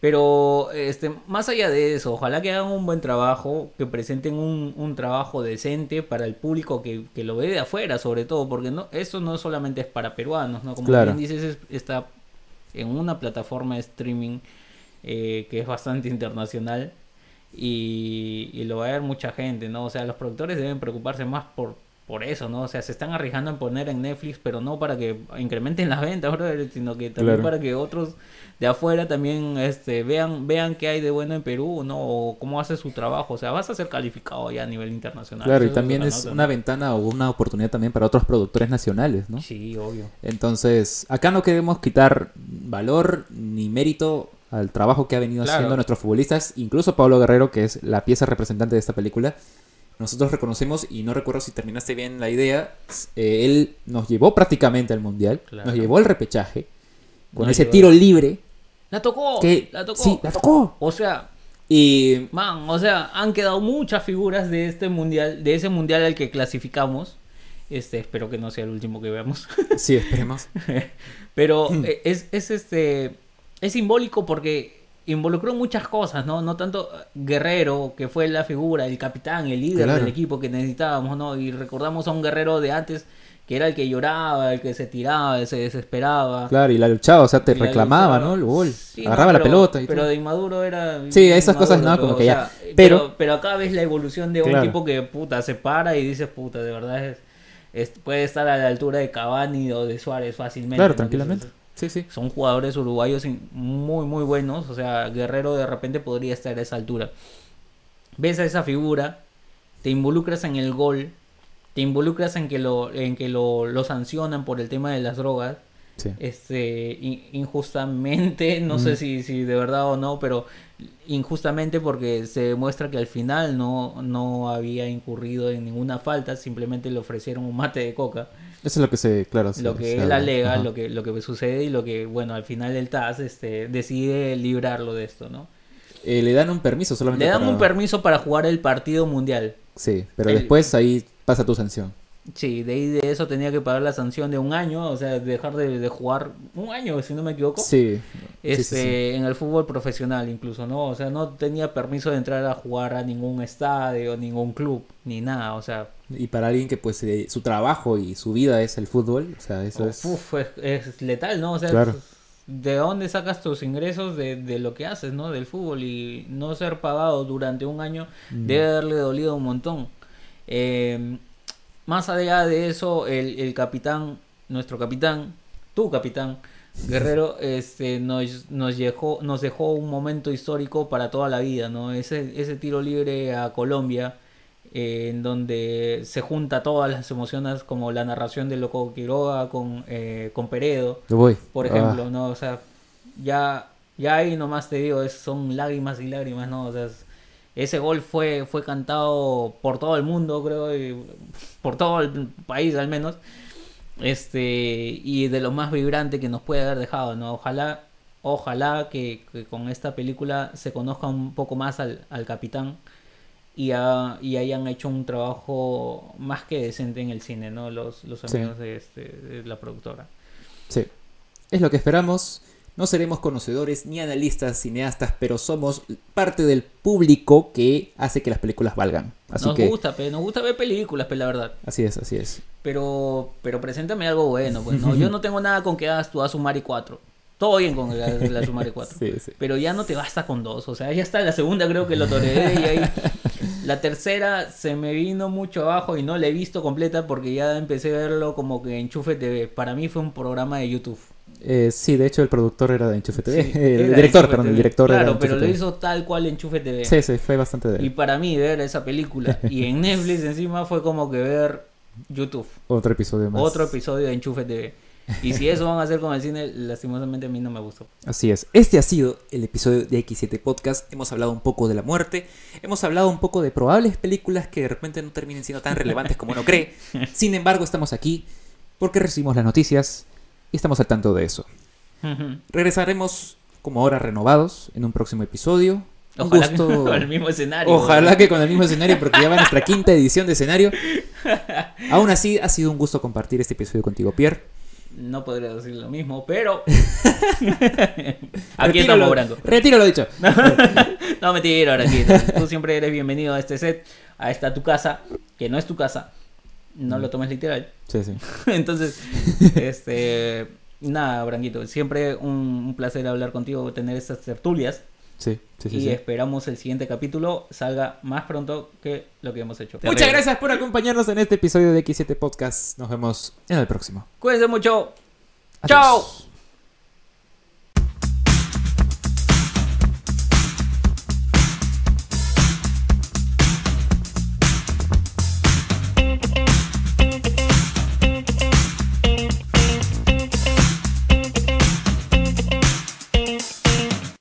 Pero, este, más allá de eso, ojalá que hagan un buen trabajo, que presenten un, un trabajo decente para el público que, que lo ve de afuera, sobre todo, porque no, eso no solamente es para peruanos, ¿no? Como Claro. bien dices, es- está en una plataforma de streaming eh, que es bastante internacional y, y lo va a ver mucha gente, ¿no? O sea, los productores deben preocuparse más por, por eso, ¿no? O sea, se están arriesgando en poner en Netflix, pero no para que incrementen las ventas, brother, sino que también Claro. para que otros de afuera también este, vean vean qué hay de bueno en Perú, ¿no? O cómo hace su trabajo. O sea, vas a ser calificado ya a nivel internacional. Claro, y también es una ventana o una oportunidad también para otros productores nacionales, ¿no? Sí, obvio. Entonces, acá no queremos quitar valor ni mérito al trabajo que ha venido Claro. haciendo nuestros futbolistas, incluso Pablo Guerrero, que es la pieza representante de esta película. Nosotros reconocemos, y no recuerdo si terminaste bien la idea, eh, él nos llevó prácticamente al Mundial, Claro. nos llevó al repechaje, con Nos ese llevó. tiro libre, ¡La tocó! que ¡La tocó! sí, la tocó. O sea, Y man, o sea, han quedado muchas figuras de este mundial, de ese mundial al que clasificamos. Este, espero que no sea el último que veamos. sí, esperemos. Pero eh, es, es este es simbólico porque involucró muchas cosas, ¿no? No tanto Guerrero, que fue la figura, el capitán, el líder Claro. del equipo que necesitábamos, ¿no? Y recordamos a un guerrero de antes que era el que lloraba, el que se tiraba, se desesperaba. Claro, y la luchaba, o sea, te reclamaba, luchaba. ¿no? El gol. Sí, Agarraba no, la pelota y Pero todo. de inmaduro era. Sí, esas cosas, ¿no? Como que ya. sea, Pero- pero, pero acá ves la evolución de un tipo que, puta, se para y dices, puta, de verdad es, es- puede estar a la altura de Cavani o de Suárez fácilmente. Claro, ¿no? tranquilamente. Sí, sí. son jugadores uruguayos muy, muy buenos. O sea, Guerrero de repente podría estar a esa altura. Ves a esa figura, te involucras en el gol, te involucras en que lo, en que lo, lo sancionan por el tema de las drogas. sí. Este, in- injustamente, no sé si, si de verdad o no, pero injustamente porque se demuestra que al final no, no había incurrido en ninguna falta, simplemente le ofrecieron un mate de coca Eso es lo que se, claro. se- lo que se él habla. alega, Ajá. lo que, lo que sucede y lo que, bueno, al final el TAS este, decide librarlo de esto, ¿no? Eh, le dan un permiso solamente Le dan para- un permiso para jugar el partido mundial. Sí, pero El- después ahí pasa tu sanción. Sí, de ahí de eso tenía que pagar la sanción de un año, o sea, dejar de, de jugar un año, si no me equivoco. Sí. Este, sí, sí, sí. en el fútbol profesional incluso, ¿no? O sea, no tenía permiso de entrar a jugar a ningún estadio, ningún club, ni nada, o sea, Y para alguien que pues eh, su trabajo y su vida es el fútbol, o sea, eso es... uf, es, es letal, ¿no? O sea, Claro. ¿de dónde sacas tus ingresos de, de lo que haces, ¿no? Del fútbol y no ser pagado durante un año Mm. debe haberle dolido un montón. Eh, más allá de eso, el, el capitán, nuestro capitán, tu capitán, Guerrero, este, nos, nos, dejó, nos dejó un momento histórico para toda la vida, ¿no? Ese, ese tiro libre a Colombia eh, en donde se junta todas las emociones como la narración de Loco Quiroga con, eh, con Peredo, voy. por Ah, ejemplo, ¿no? O sea, ya, ya ahí nomás te digo, es, son lágrimas y lágrimas, ¿no? O sea, es- ese gol fue, fue cantado por todo el mundo, creo, y por todo el país al menos. Este, y de lo más vibrante que nos puede haber dejado, ¿no? Ojalá, ojalá que, que con esta película se conozca un poco más al, al capitán y, ha- y hayan hecho un trabajo más que decente en el cine, ¿no? Los, los Sí. amigos de, este, de la productora. Sí. Es lo que esperamos. No seremos conocedores ni analistas, cineastas, pero somos parte del público que hace que las películas valgan. Así nos que, gusta, pe, nos gusta ver películas, pe, la verdad. así es, así es. Pero, pero preséntame algo bueno, pues, ¿no? Yo no tengo nada con que hagas tu Asumari 4. Todo bien con la, la Asumari 4. Sí, sí. Pero ya no te basta con dos. O sea, ya está la segunda, creo que lo toleré. Y ahí. La tercera se me vino mucho abajo y no la he visto completa porque ya empecé a verlo como que Enchufe TV. Para mí fue un programa de YouTube. Eh, sí, de hecho el productor era de Enchufe TV. Sí, el era director, perdón, el director era Claro, de Enchufe pero lo hizo tal cual Enchufe TV. Sí, sí, fue bastante de Y para mí ver esa película y en Netflix encima fue como que ver YouTube. Otro episodio más. Otro episodio de Enchufe TV. Y si eso van a hacer con el cine, lastimosamente a mí no me gustó. Así es. Este ha sido el episodio de X7 Podcast. Hemos hablado un poco de la muerte. Hemos hablado un poco de probables películas que de repente no terminen siendo tan relevantes como uno cree. Sin embargo, estamos aquí porque recibimos las noticias y estamos al tanto de eso. Regresaremos como ahora renovados en un próximo episodio. Ojalá gusto- que con el mismo escenario. Ojalá que con el mismo escenario, porque ya va nuestra quinta edición de escenario. Aún así, ha sido un gusto compartir este episodio contigo, Pierre. No podría decir lo mismo, pero. aquí estamos, Branco. Retiro lo dicho. No, mentira, ahora aquí. Tú siempre eres bienvenido a este set, a esta tu casa, que no es tu casa. No lo tomes literal. Sí, sí. Entonces, este. Nada, Branquito. Siempre un, un placer hablar contigo, tener estas tertulias. Sí, sí, sí, y sí. esperamos el siguiente capítulo salga más pronto que lo que hemos hecho. Muchas gracias por acompañarnos en este episodio de X7 Podcast. Nos vemos en el próximo. Cuídense mucho. Adiós. Chao.